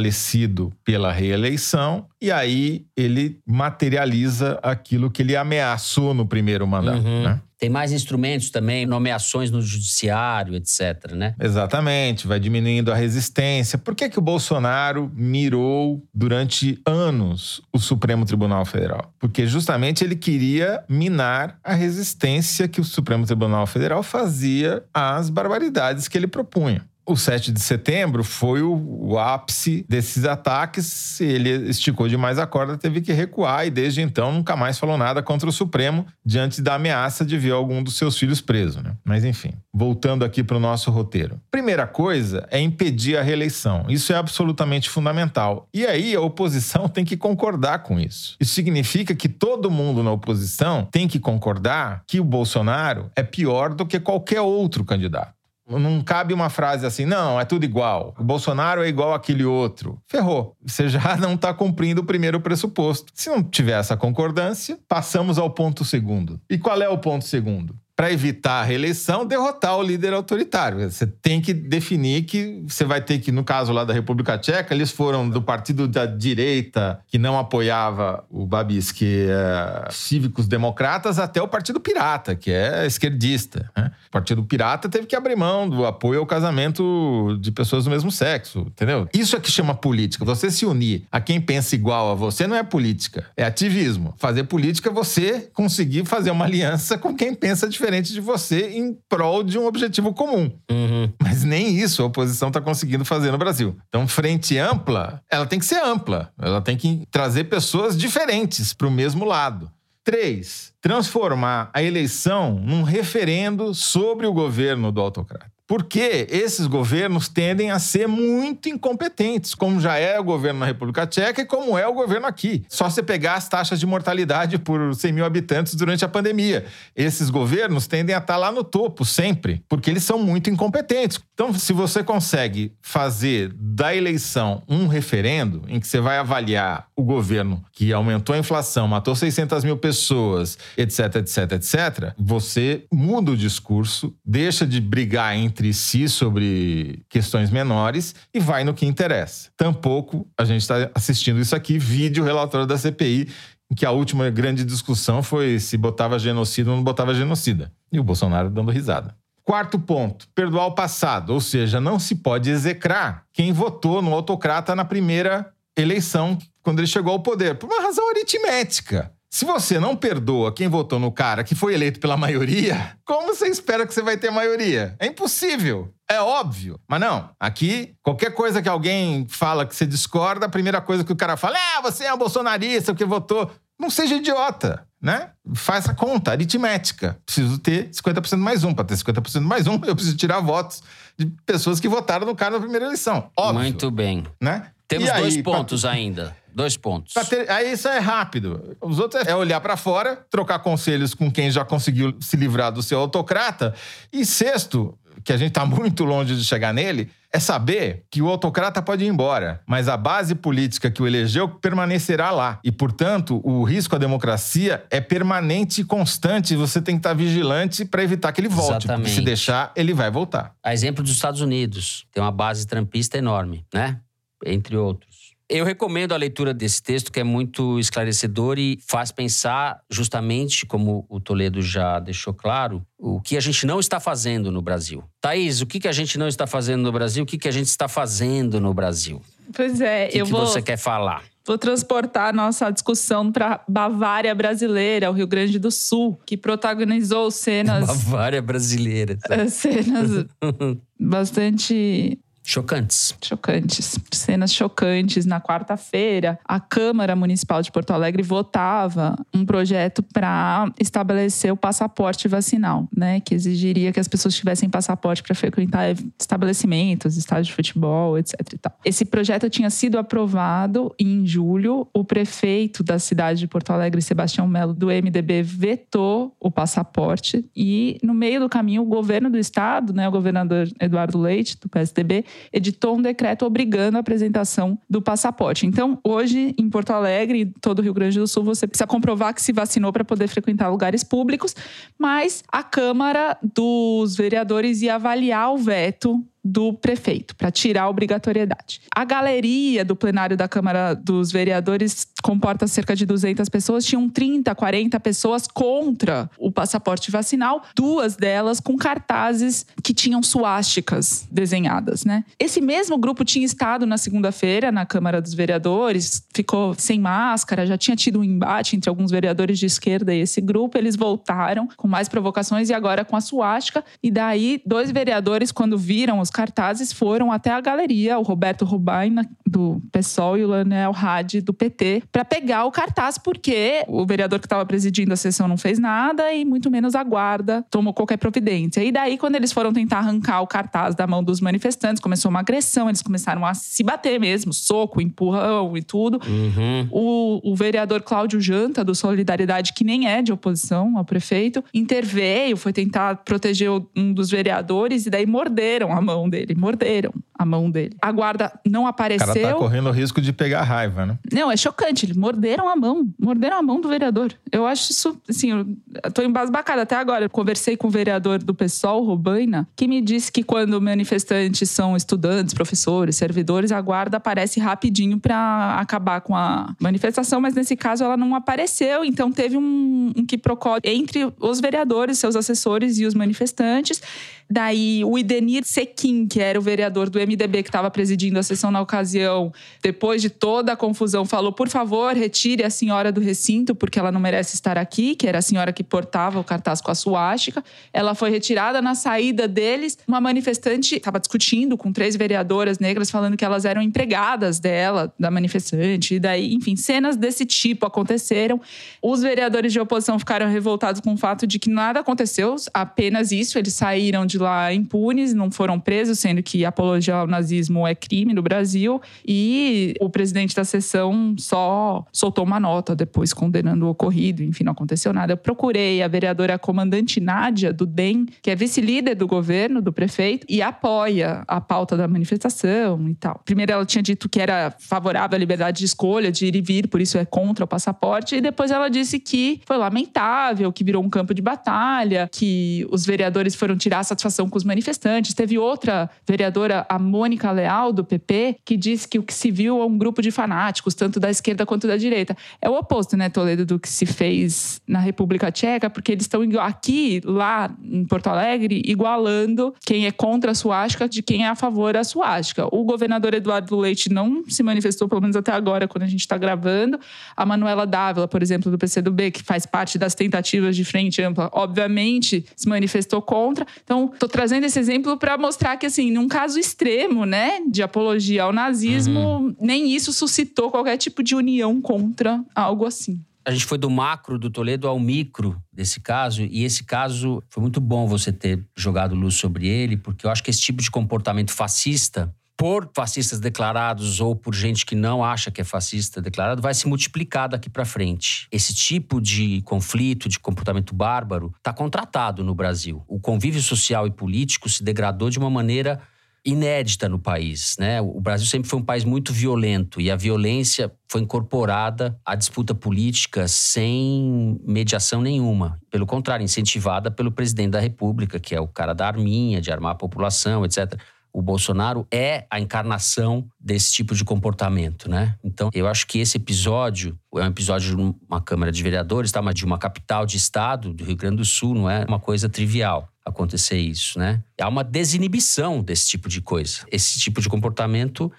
pela reeleição e aí ele materializa aquilo que ele ameaçou no primeiro mandato. Uhum. Né? Tem mais instrumentos também, nomeações no judiciário, etc, né? Exatamente, vai diminuindo a resistência. Por que, que o Bolsonaro mirou durante anos o Supremo Tribunal Federal? Porque justamente ele queria minar a resistência que o Supremo Tribunal Federal fazia às barbaridades que ele propunha. O 7 de setembro foi o, o, ápice desses ataques. Ele esticou demais a corda, teve que recuar e desde então nunca mais falou nada contra o Supremo diante da ameaça de ver algum dos seus filhos preso. Né? Mas enfim, voltando aqui para o nosso roteiro. Primeira coisa é impedir a reeleição. Isso é absolutamente fundamental. E aí a oposição tem que concordar com isso. Isso significa que todo mundo na oposição tem que concordar que o Bolsonaro é pior do que qualquer outro candidato. Não cabe uma frase assim, não, é tudo igual. O Bolsonaro é igual aquele outro. Ferrou. Você já não está cumprindo o primeiro pressuposto. Se não tiver essa concordância, passamos ao ponto segundo. E qual é o ponto segundo? Para evitar a reeleição, derrotar o líder autoritário. Você tem que definir que você vai ter que, no caso lá da República Tcheca, eles foram do partido da direita que não apoiava o Babisky, é, cívicos democratas, até o Partido Pirata, que é esquerdista. Né? O Partido Pirata teve que abrir mão do apoio ao casamento de pessoas do mesmo sexo, entendeu? Isso é que chama política. Você se unir a quem pensa igual a você não é política, é ativismo. Fazer política é você conseguir fazer uma aliança com quem pensa diferente diferente de você em prol de um objetivo comum. Uhum. Mas nem isso a oposição está conseguindo fazer no Brasil. Então, frente ampla, ela tem que ser ampla. Ela tem que trazer pessoas diferentes para o mesmo lado. Três, transformar a eleição num referendo sobre o governo do autocrata. Porque esses governos tendem a ser muito incompetentes, como já é o governo na República Tcheca e como é o governo aqui. Só você pegar as taxas de mortalidade por 100 mil habitantes durante a pandemia. Esses governos tendem a estar lá no topo sempre, porque eles são muito incompetentes. Então, se você consegue fazer da eleição um referendo em que você vai avaliar o governo que aumentou a inflação, matou 600 mil pessoas, etc, etc, etc, você muda o discurso, deixa de brigar em entre si sobre questões menores e vai no que interessa. Tampouco a gente está assistindo isso aqui, vídeo relatório da CPI, em que a última grande discussão foi se botava genocida ou não botava genocida. E o Bolsonaro dando risada. Quarto ponto, perdoar o passado, ou seja, não se pode execrar quem votou no autocrata na primeira eleição, quando ele chegou ao poder, por uma razão aritmética. Se você não perdoa quem votou no cara que foi eleito pela maioria, como você espera que você vai ter maioria? É impossível. É óbvio. Mas não, aqui, qualquer coisa que alguém fala que você discorda, a primeira coisa que o cara fala é: ah, você é um bolsonarista porque votou. Não seja idiota, né? Faz a conta aritmética. Preciso ter 50% mais um. Para ter 50% mais um, eu preciso tirar votos de pessoas que votaram no cara na primeira eleição. Óbvio. Muito bem. Né? Temos dois pontos pra... ainda. Dois pontos. Ter... Aí isso é rápido. Os outros é olhar para fora, trocar conselhos com quem já conseguiu se livrar do seu autocrata. E sexto, que a gente está muito longe de chegar nele, é saber que o autocrata pode ir embora, mas a base política que o elegeu permanecerá lá. E, portanto, o risco à democracia é permanente e constante. Você tem que estar vigilante para evitar que ele volte. Exatamente. Porque se deixar, ele vai voltar. A exemplo dos Estados Unidos, tem uma base trampista enorme, né? Entre outros. Eu recomendo a leitura desse texto, que é muito esclarecedor e faz pensar, justamente como o Toledo já deixou claro, o que a gente não está fazendo no Brasil. Thaís, o que a gente não está fazendo no Brasil? O que a gente está fazendo no Brasil? Pois é, o que eu que vou. você quer falar? Vou transportar nossa discussão para Bavária brasileira, o Rio Grande do Sul, que protagonizou cenas. Bavária brasileira. Cenas bastante Chocantes. Chocantes. Cenas chocantes. Na quarta-feira, a Câmara Municipal de Porto Alegre votava um projeto para estabelecer o passaporte vacinal, né? Que exigiria que as pessoas tivessem passaporte para frequentar estabelecimentos, estádios de futebol, etc. Esse projeto tinha sido aprovado em julho. O prefeito da cidade de Porto Alegre, Sebastião Melo, do MDB, vetou o passaporte. E, no meio do caminho, o governo do estado, né, o governador Eduardo Leite, do PSDB, editou um decreto obrigando a apresentação do passaporte. Então, hoje, em Porto Alegre e todo o Rio Grande do Sul, você precisa comprovar que se vacinou para poder frequentar lugares públicos, mas a Câmara dos Vereadores ia avaliar o veto do prefeito, para tirar a obrigatoriedade. A galeria do plenário da Câmara dos Vereadores comporta cerca de 200 pessoas, tinham 30, 40 pessoas contra o passaporte vacinal, duas delas com cartazes que tinham suásticas desenhadas, né? Esse mesmo grupo tinha estado na segunda-feira na Câmara dos Vereadores, ficou sem máscara, já tinha tido um embate entre alguns vereadores de esquerda e esse grupo, eles voltaram com mais provocações e agora com a suástica, e daí dois vereadores quando viram os cartazes foram até a galeria. O Roberto Rubaina, do PSOL e o Lanel Hadi do PT para pegar o cartaz, porque o vereador que estava presidindo a sessão não fez nada e muito menos a guarda tomou qualquer providência. E daí, quando eles foram tentar arrancar o cartaz da mão dos manifestantes, começou uma agressão, eles começaram a se bater mesmo, soco, empurrão e tudo. Uhum. O, o vereador Cláudio Janta, do Solidariedade, que nem é de oposição ao prefeito, interveio, foi tentar proteger um dos vereadores e daí morderam a mão dele, morderam a mão dele. A guarda não apareceu. O cara tá correndo o risco de pegar raiva, né? Não, é chocante. Eles morderam a mão. Morderam a mão do vereador. Eu acho isso, assim, eu tô embasbacada até agora. Eu conversei com o vereador do PSOL, Robaina, que me disse que quando manifestantes são estudantes, professores, servidores, a guarda aparece rapidinho para acabar com a manifestação, mas nesse caso ela não apareceu. Então teve um, um quiprocó entre os vereadores, seus assessores e os manifestantes. Daí o Idenir Sequim, que era o vereador do MDB que estava presidindo a sessão na ocasião, depois de toda a confusão, falou: por favor, retire a senhora do recinto, porque ela não merece estar aqui, que era a senhora que portava o cartaz com a suástica. Ela foi retirada na saída deles. Uma manifestante estava discutindo com três vereadoras negras, falando que elas eram empregadas dela, da manifestante. E daí, enfim, cenas desse tipo aconteceram. Os vereadores de oposição ficaram revoltados com o fato de que nada aconteceu, apenas isso. Eles saíram de lá impunes, não foram presos, sendo que apologia ao nazismo é crime no Brasil. E o presidente da sessão só soltou uma nota depois condenando o ocorrido. Enfim, não aconteceu nada. Eu procurei a vereadora comandante Nádia, do DEM, que é vice-líder do governo, do prefeito, e apoia a pauta da manifestação e tal. Primeiro, ela tinha dito que era favorável à liberdade de escolha, de ir e vir, por isso é contra o passaporte. E depois ela disse que foi lamentável, que virou um campo de batalha, que os vereadores foram tirar satisfação com os manifestantes. Teve outra vereadora, a Mônica Leal, do PP, que disse que o que se viu é um grupo de fanáticos, tanto da esquerda quanto da direita. É o oposto, né, Toledo, do que se fez na República Tcheca, porque eles estão aqui, lá em Porto Alegre, igualando quem é contra a suástica de quem é a favor da suástica. O governador Eduardo Leite não se manifestou, pelo menos até agora, quando a gente está gravando. A Manuela Dávila, por exemplo, do PCdoB, que faz parte das tentativas de frente ampla, obviamente se manifestou contra. Então, estou trazendo esse exemplo para mostrar que, assim, num caso extremo, né, de apologia ao nazismo, uhum. nem isso suscitou qualquer tipo de união contra algo assim. A gente foi do macro do Toledo ao micro desse caso, e esse caso foi muito bom você ter jogado luz sobre ele, porque eu acho que esse tipo de comportamento fascista por fascistas declarados ou por gente que não acha que é fascista declarado, vai se multiplicar daqui para frente. Esse tipo de conflito, de comportamento bárbaro, está contratado no Brasil. O convívio social e político se degradou de uma maneira inédita no país, né? O Brasil sempre foi um país muito violento e a violência foi incorporada à disputa política sem mediação nenhuma. Pelo contrário, incentivada pelo presidente da República, que é o cara da arminha, de armar a população, etc o Bolsonaro é a encarnação desse tipo de comportamento, né? Então, eu acho que esse episódio é um episódio de uma Câmara de Vereadores, tá? Mas de uma capital de estado, do Rio Grande do Sul, não é uma coisa trivial acontecer isso, né? Há uma desinibição desse tipo de coisa. Esse tipo de comportamento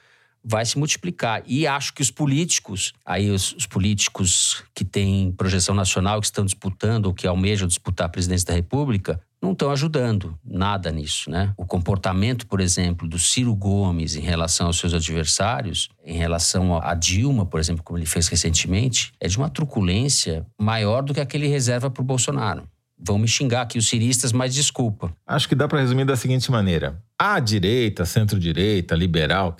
vai se multiplicar. E acho que os políticos, aí os, os, políticos que têm projeção nacional, que estão disputando ou que almejam disputar a presidência da República, não estão ajudando nada nisso, né? O comportamento, por exemplo, do Ciro Gomes em relação aos seus adversários, em relação a Dilma, por exemplo, como ele fez recentemente, é de uma truculência maior do que aquele reserva para o Bolsonaro. Vão me xingar aqui os ciristas, mas desculpa. Acho que dá para resumir da seguinte maneira: a direita, centro-direita, liberal,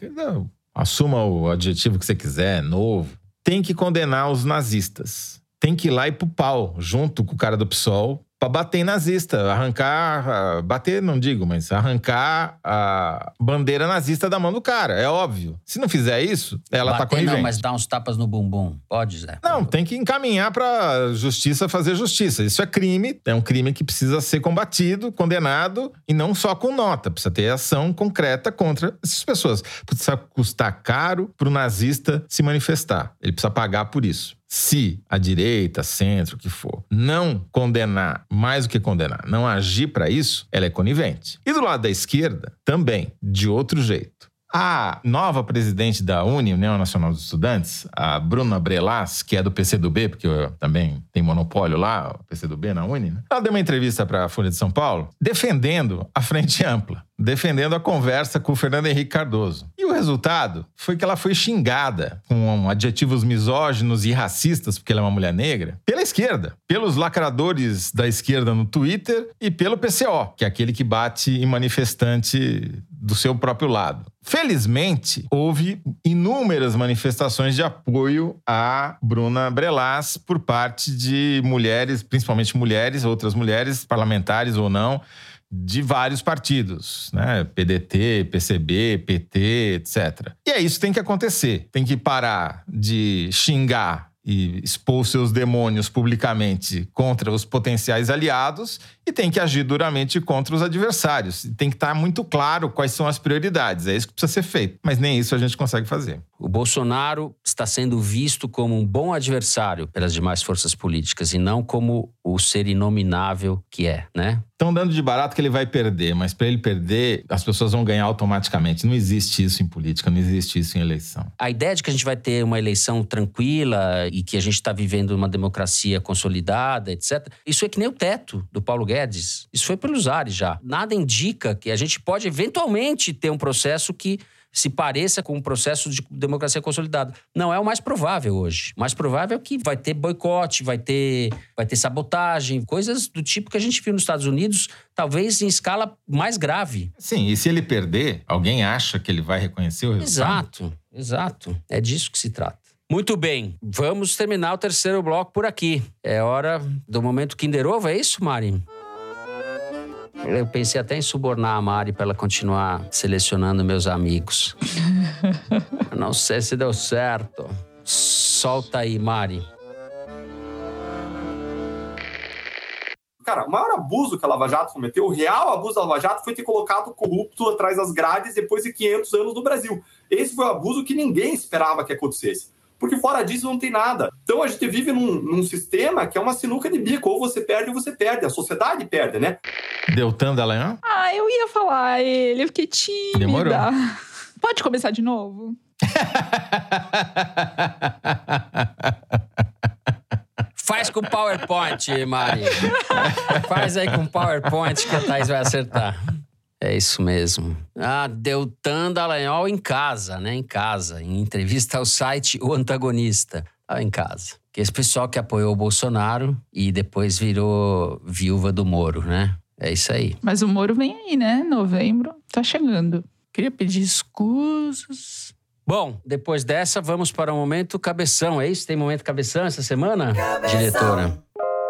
assuma o adjetivo que você quiser, novo, tem que condenar os nazistas. Tem que ir lá e pro pau, junto com o cara do PSOL, para bater em nazista, arrancar, bater não digo, mas arrancar a bandeira nazista da mão do cara, é óbvio. Se não fizer isso, ela tá bater, tá conivente. Não, mas dá uns tapas no bumbum, pode, Zé? Não, tem que encaminhar para justiça fazer justiça. Isso é crime, é um crime que precisa ser combatido, condenado e não só com nota, precisa ter ação concreta contra essas pessoas. Precisa custar caro para o nazista se manifestar. Ele precisa pagar por isso se a direita, centro, o que for, não condenar mais do que condenar, não agir para isso, ela é conivente. E do lado da esquerda, também, de outro jeito. A nova presidente da UNE, União Nacional dos Estudantes, a Bruna Brelas, que é do PCdoB, porque também tem monopólio lá, o PCdoB na UNE, né? ela deu uma entrevista para a Folha de São Paulo defendendo a Frente Ampla. Defendendo a conversa com o Fernando Henrique Cardoso. E o resultado foi que ela foi xingada com adjetivos misóginos e racistas, porque ela é uma mulher negra, pela esquerda, pelos lacradores da esquerda no Twitter e pelo PCO, que é aquele que bate em manifestante do seu próprio lado. Felizmente, houve inúmeras manifestações de apoio a Bruna Brelas por parte de mulheres, principalmente mulheres, outras mulheres, parlamentares ou não, de vários partidos, né? PDT, PCB, PT, etc. E é isso que tem que acontecer. Tem que parar de xingar e expor seus demônios publicamente contra os potenciais aliados e tem que agir duramente contra os adversários. Tem que estar muito claro quais são as prioridades. É isso que precisa ser feito. Mas nem isso a gente consegue fazer. O Bolsonaro está sendo visto como um bom adversário pelas demais forças políticas e não como o ser inominável que é, né? Estão dando de barato que ele vai perder, mas para ele perder, as pessoas vão ganhar automaticamente. Não existe isso em política, não existe isso em eleição. A ideia de que a gente vai ter uma eleição tranquila e que a gente está vivendo uma democracia consolidada, etc., isso é que nem o teto do Paulo Guedes. Isso foi pelos ares já. Nada indica que a gente pode eventualmente ter um processo que se pareça com um processo de democracia consolidada. Não é o mais provável hoje. O mais provável é que vai ter boicote, vai ter, vai ter sabotagem, coisas do tipo que a gente viu nos Estados Unidos, talvez em escala mais grave. Sim, e se ele perder, alguém acha que ele vai reconhecer o resultado? Exato, exato. É disso que se trata. Muito bem, vamos terminar o terceiro bloco por aqui. É hora do momento Kinder Ovo, é isso, Mari? Eu pensei até em subornar a Mari para ela continuar selecionando meus amigos. Não sei se deu certo. Solta aí, Mari. Cara, o maior abuso que a Lava Jato cometeu, o real abuso da Lava Jato, foi ter colocado corrupto atrás das grades depois de 500 anos no Brasil. Esse foi o abuso que ninguém esperava que acontecesse porque fora disso não tem nada. Então a gente vive num, num, sistema que é uma sinuca de bico, ou você perde ou você perde, a sociedade perde, né? Deltan Dallagnol? Ah, eu ia falar ele, eu fiquei tímida. Demorou. Pode começar de novo? Faz com PowerPoint, Mari. Faz aí com PowerPoint que a Thais vai acertar. É isso mesmo. Ah, Deltan Dallagnol em casa, né? Em casa. Em entrevista ao site O Antagonista. Ah, em casa. Que esse pessoal que apoiou o Bolsonaro e depois virou viúva do Moro, né? É isso aí. Mas o Moro vem aí, né? Novembro. Tá chegando. Queria pedir escusas. Bom, depois dessa, vamos para o momento cabeção. É isso? Tem momento cabeção essa semana, cabeção. diretora?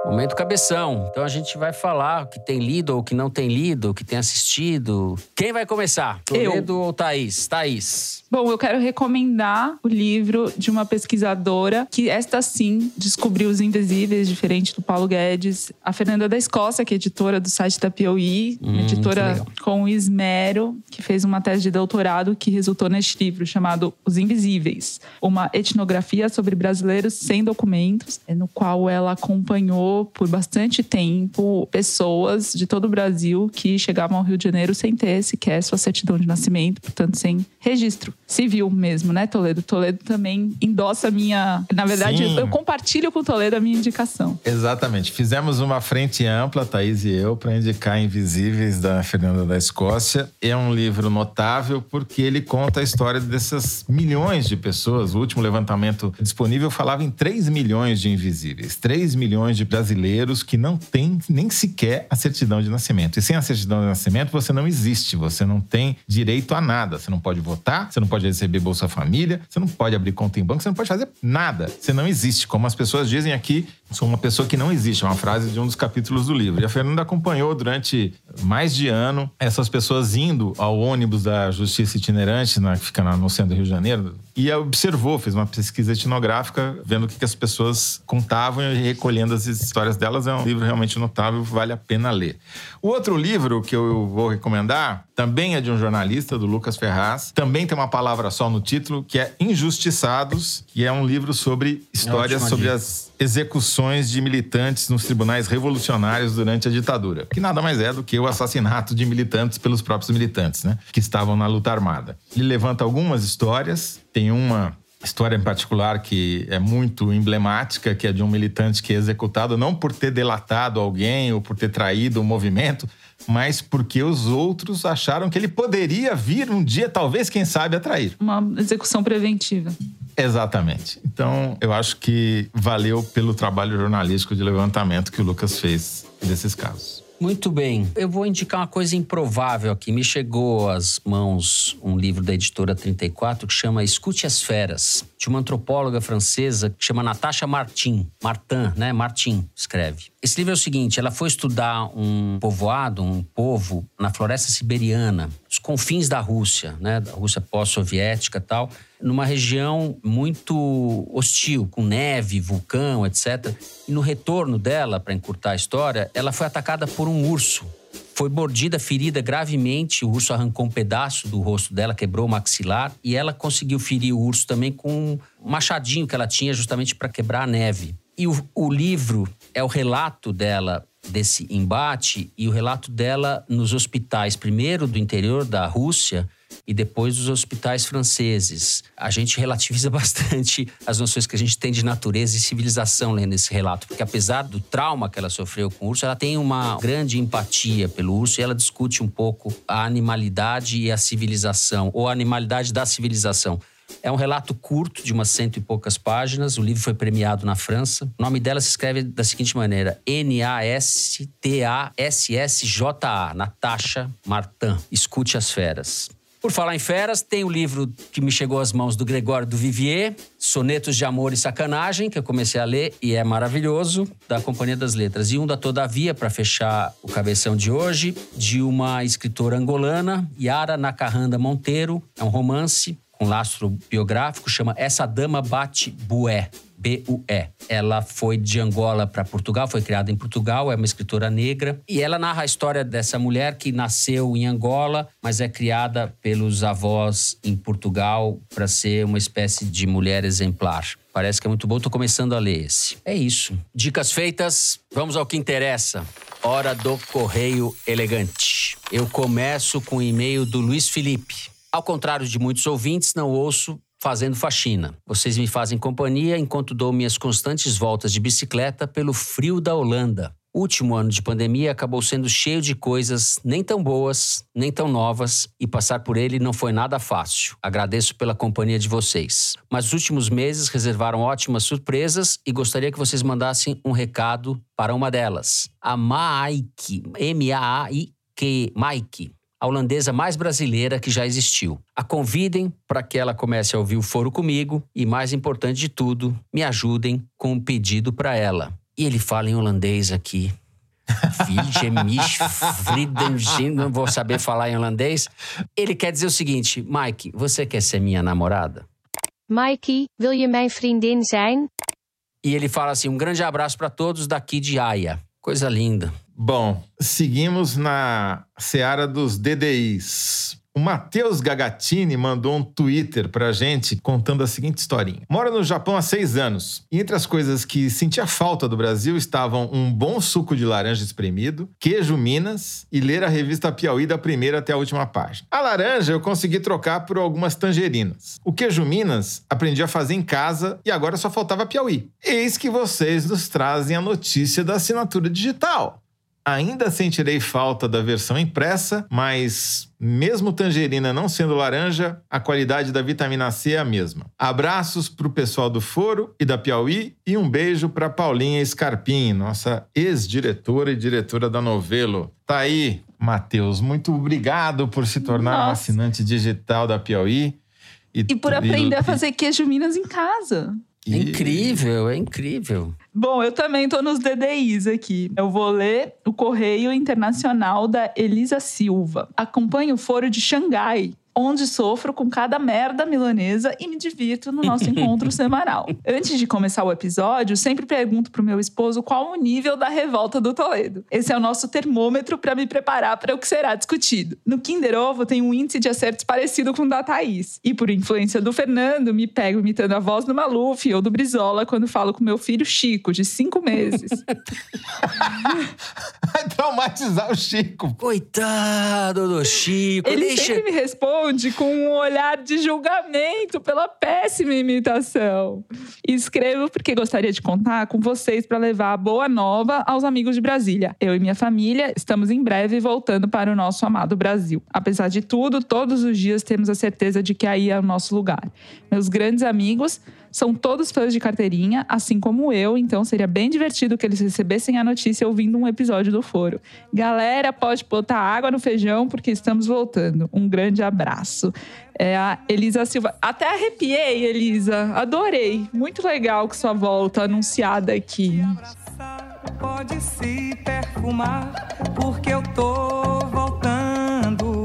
Momento cabeção. Então a gente vai falar o que tem lido ou o que não tem lido, o que tem assistido. Quem vai começar? Toledo Eu. ou Thaís? Thaís. Bom, eu quero recomendar o livro de uma pesquisadora que esta sim descobriu os invisíveis, diferente do Paulo Guedes. A Fernanda da Escócia, que é editora do site da POI, hum, editora com esmero, que fez uma tese de doutorado que resultou neste livro chamado Os Invisíveis, uma etnografia sobre brasileiros sem documentos, no qual ela acompanhou por bastante tempo pessoas de todo o Brasil que chegavam ao Rio de Janeiro sem ter sequer sua certidão de nascimento, portanto sem registro civil mesmo, né, Toledo? Toledo também endossa a minha. Na verdade, Sim. eu compartilho com o Toledo a minha indicação. Exatamente. Fizemos uma frente ampla, Thaís e eu, para indicar Invisíveis da Fernanda da Escócia. É um livro notável porque ele conta a história dessas milhões de pessoas. O último levantamento disponível falava em 3 milhões de invisíveis. 3 milhões de brasileiros que não têm nem sequer a certidão de nascimento. E sem a certidão de nascimento, você não existe, você não tem direito a nada. Você não pode votar, você não pode receber Bolsa Família, você não pode abrir conta em banco, você não pode fazer nada. Você não existe. Como as pessoas dizem aqui, sou uma pessoa que não existe. É uma frase de um dos capítulos do livro. E a Fernanda acompanhou durante mais de ano essas pessoas indo ao ônibus da Justiça Itinerante, na, que fica no centro do Rio de Janeiro, e observou, fez uma pesquisa etnográfica, vendo o que, que as pessoas contavam e recolhendo as histórias delas. É um livro realmente notável, vale a pena ler. O outro livro que eu vou recomendar também é de um jornalista, do Lucas Ferraz. Também tem uma palavra só no título, que é Injustiçados, que é um livro sobre histórias sobre as execuções de militantes nos tribunais revolucionários durante a ditadura, que nada mais é do que o assassinato de militantes pelos próprios militantes, né, que estavam na luta armada. Ele levanta algumas histórias, tem uma história em particular que é muito emblemática, que é de um militante que é executado não por ter delatado alguém ou por ter traído o movimento, mas porque os outros acharam que ele poderia vir um dia, talvez, quem sabe, a trair. Uma execução preventiva. Exatamente. Então, eu acho que valeu pelo trabalho jornalístico de levantamento que o Lucas fez desses casos. Muito bem. Eu vou indicar uma coisa improvável aqui. Me chegou às mãos um livro da editora 34 que chama Escute as Feras, de uma antropóloga francesa que chama Natasha Martin. Martin, né? Martin escreve. Esse livro é o seguinte: ela foi estudar um povoado, um povo na floresta siberiana, os confins da Rússia, né? Da Rússia pós-soviética e tal numa região muito hostil, com neve, vulcão, etc. E no retorno dela, para encurtar a história, ela foi atacada por um urso. Foi mordida, ferida gravemente. O urso arrancou um pedaço do rosto dela, quebrou o maxilar. E ela conseguiu ferir o urso também com um machadinho que ela tinha, justamente para quebrar a neve. E o, o livro é o relato dela desse embate e o relato dela nos hospitais, primeiro do interior da Rússia e depois dos hospitais franceses. A gente relativiza bastante as noções que a gente tem de natureza e civilização lendo esse relato, porque apesar do trauma que ela sofreu com o urso, ela tem uma grande empatia pelo urso e ela discute um pouco a animalidade e a civilização, ou a animalidade da civilização. É um relato curto, de umas cento e poucas páginas. O livro foi premiado na França. O nome dela se escreve da seguinte maneira: N-A-S-T-A-S-S-J-A, Natasha Martin. Escute as feras. Por falar em feras, tem o livro que me chegou às mãos do Gregório do Vivier, Sonetos de Amor e Sacanagem, que eu comecei a ler e é maravilhoso, da Companhia das Letras. E um da Todavia, para fechar o cabeção de hoje, de uma escritora angolana, Yara Nakahanda Monteiro. É um romance com lastro biográfico, chama Essa Dama Bate Bué. B-U-E. Ela foi de Angola para Portugal, foi criada em Portugal, é uma escritora negra. E ela narra a história dessa mulher que nasceu em Angola, mas é criada pelos avós em Portugal para ser uma espécie de mulher exemplar. Parece que é muito bom, tô começando a ler esse. É isso. Dicas feitas, vamos ao que interessa. Hora do Correio Elegante. Eu começo com o e-mail do Luiz Felipe. Ao contrário de muitos ouvintes, não ouço fazendo faxina. Vocês me fazem companhia enquanto dou minhas constantes voltas de bicicleta pelo frio da Holanda. O último ano de pandemia acabou sendo cheio de coisas nem tão boas, nem tão novas, e passar por ele não foi nada fácil. Agradeço pela companhia de vocês. Mas os últimos meses reservaram ótimas surpresas e gostaria que vocês mandassem um recado para uma delas. A Maike, M-A-A-I-Q, Mike, a holandesa mais brasileira que já existiu. A convidem para que ela comece a ouvir o foro comigo e, mais importante de tudo, me ajudem com um pedido para ela. E ele fala em holandês aqui. não vou saber falar em holandês. Ele quer dizer o seguinte: Mike, você quer ser minha namorada? Mikey, wil je mijn vriendin zijn? E ele fala assim: um grande abraço para todos daqui de Aya. Coisa linda. Bom, seguimos na seara dos DDIs. O Matheus Gagatini mandou um Twitter pra gente contando a seguinte historinha. Mora no Japão há seis anos. E entre as coisas que sentia falta do Brasil estavam um bom suco de laranja espremido, queijo Minas e ler a revista Piauí da primeira até a última página. A laranja eu consegui trocar por algumas tangerinas. O queijo Minas aprendi a fazer em casa e agora só faltava Piauí. Eis que vocês nos trazem a notícia da assinatura digital. Ainda sentirei falta da versão impressa, mas mesmo tangerina não sendo laranja, a qualidade da vitamina C é a mesma. Abraços para o pessoal do Foro e da Piauí e um beijo para Paulinha Scarpim, nossa ex-diretora e diretora da Novelo. Tá aí, Matheus, muito obrigado por se tornar nossa. um assinante digital da Piauí. E, e por aprender e... a fazer queijo Minas em casa. É incrível, é incrível. Bom, eu também tô nos DDIs aqui. Eu vou ler o Correio Internacional da Elisa Silva. Acompanhe o Foro de Xangai, onde sofro com cada merda milanesa e me divirto no nosso encontro semanal. Antes de começar o episódio, sempre pergunto pro meu esposo qual o nível da revolta do Toledo. Esse é o nosso termômetro para me preparar para o que será discutido. No Kinder Ovo tem um índice de acertos parecido com o da Thaís. E por influência do Fernando, me pego imitando a voz do Maluf ou do Brizola quando falo com meu filho Chico, de cinco meses. Vai traumatizar o Chico. Coitado do Chico. Ele Deixa... sempre me responde responde com um olhar de julgamento pela péssima imitação. Escrevo porque gostaria de contar com vocês para levar a boa nova aos amigos de Brasília. Eu e minha família estamos em breve voltando para o nosso amado Brasil. Apesar de tudo, todos os dias temos a certeza de que aí é o nosso lugar. Meus grandes amigos são todos fãs de carteirinha, assim como eu, então seria bem divertido que eles recebessem a notícia ouvindo um episódio do Foro. Galera, pode botar água no feijão porque estamos voltando. Um grande abraço. É a Elisa Silva. Até arrepiei, Elisa. Adorei. Muito legal que sua volta anunciada aqui. Pode se perfumar, porque eu tô voltando.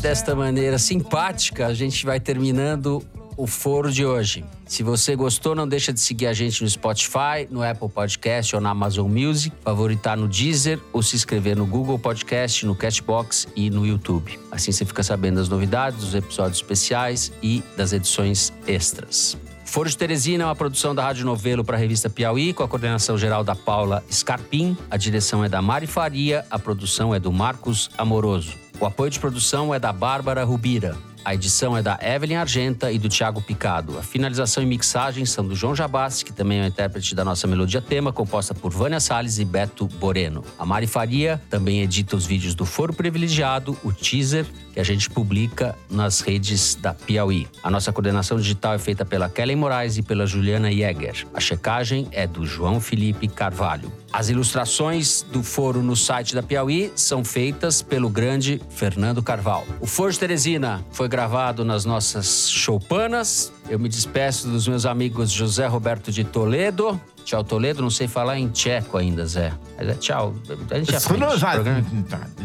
Desta maneira simpática, a gente vai terminando o foro de hoje. Se você gostou, não deixa de seguir a gente no Spotify, no Apple Podcast ou na Amazon Music, favoritar no Deezer ou se inscrever no Google Podcast, no Cashbox e no YouTube. Assim você fica sabendo das novidades, dos episódios especiais e das edições extras. Foro de Teresina é uma produção da Rádio Novelo para a revista Piauí, com a coordenação geral da Paula Scarpim, a direção é da Mari Faria, a produção é do Marcos Amoroso. O apoio de produção é da Bárbara Rubira. A edição é da Evelyn Argenta e do Thiago Picado. A finalização e mixagem são do João Jabassi, que também é o intérprete da nossa melodia tema, composta por Vânia Salles e Beto Boreno. A Mari Faria também edita os vídeos do Foro Privilegiado, o teaser, que a gente publica nas redes da Piauí. A nossa coordenação digital é feita pela Kellen Moraes e pela Juliana Jäger. A checagem é do João Felipe Carvalho. As ilustrações do foro no site da Piauí são feitas pelo grande Fernando Carvalho. O Foro de Teresina foi gravado nas nossas choupanas. Eu me despeço dos meus amigos José Roberto de Toledo. Tchau, Toledo. Não sei falar em tcheco ainda, Zé. Mas é tchau. A gente aprende.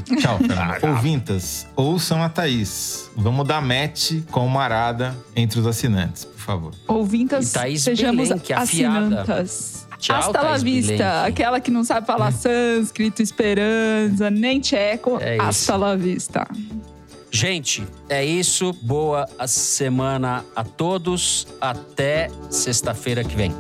Tchau. Ouvintas, ouçam a Thaís. Vamos dar match com uma arada entre os assinantes, por favor. Ouvintas, E Thaís sejamos Belém, que é afiada. assinantas. Tchau, Hasta la vista. Aquela que não sabe falar sânscrito, esperança, nem tcheco. É isso. Hasta la vista. Gente, é isso. Boa semana a todos. Até sexta-feira que vem.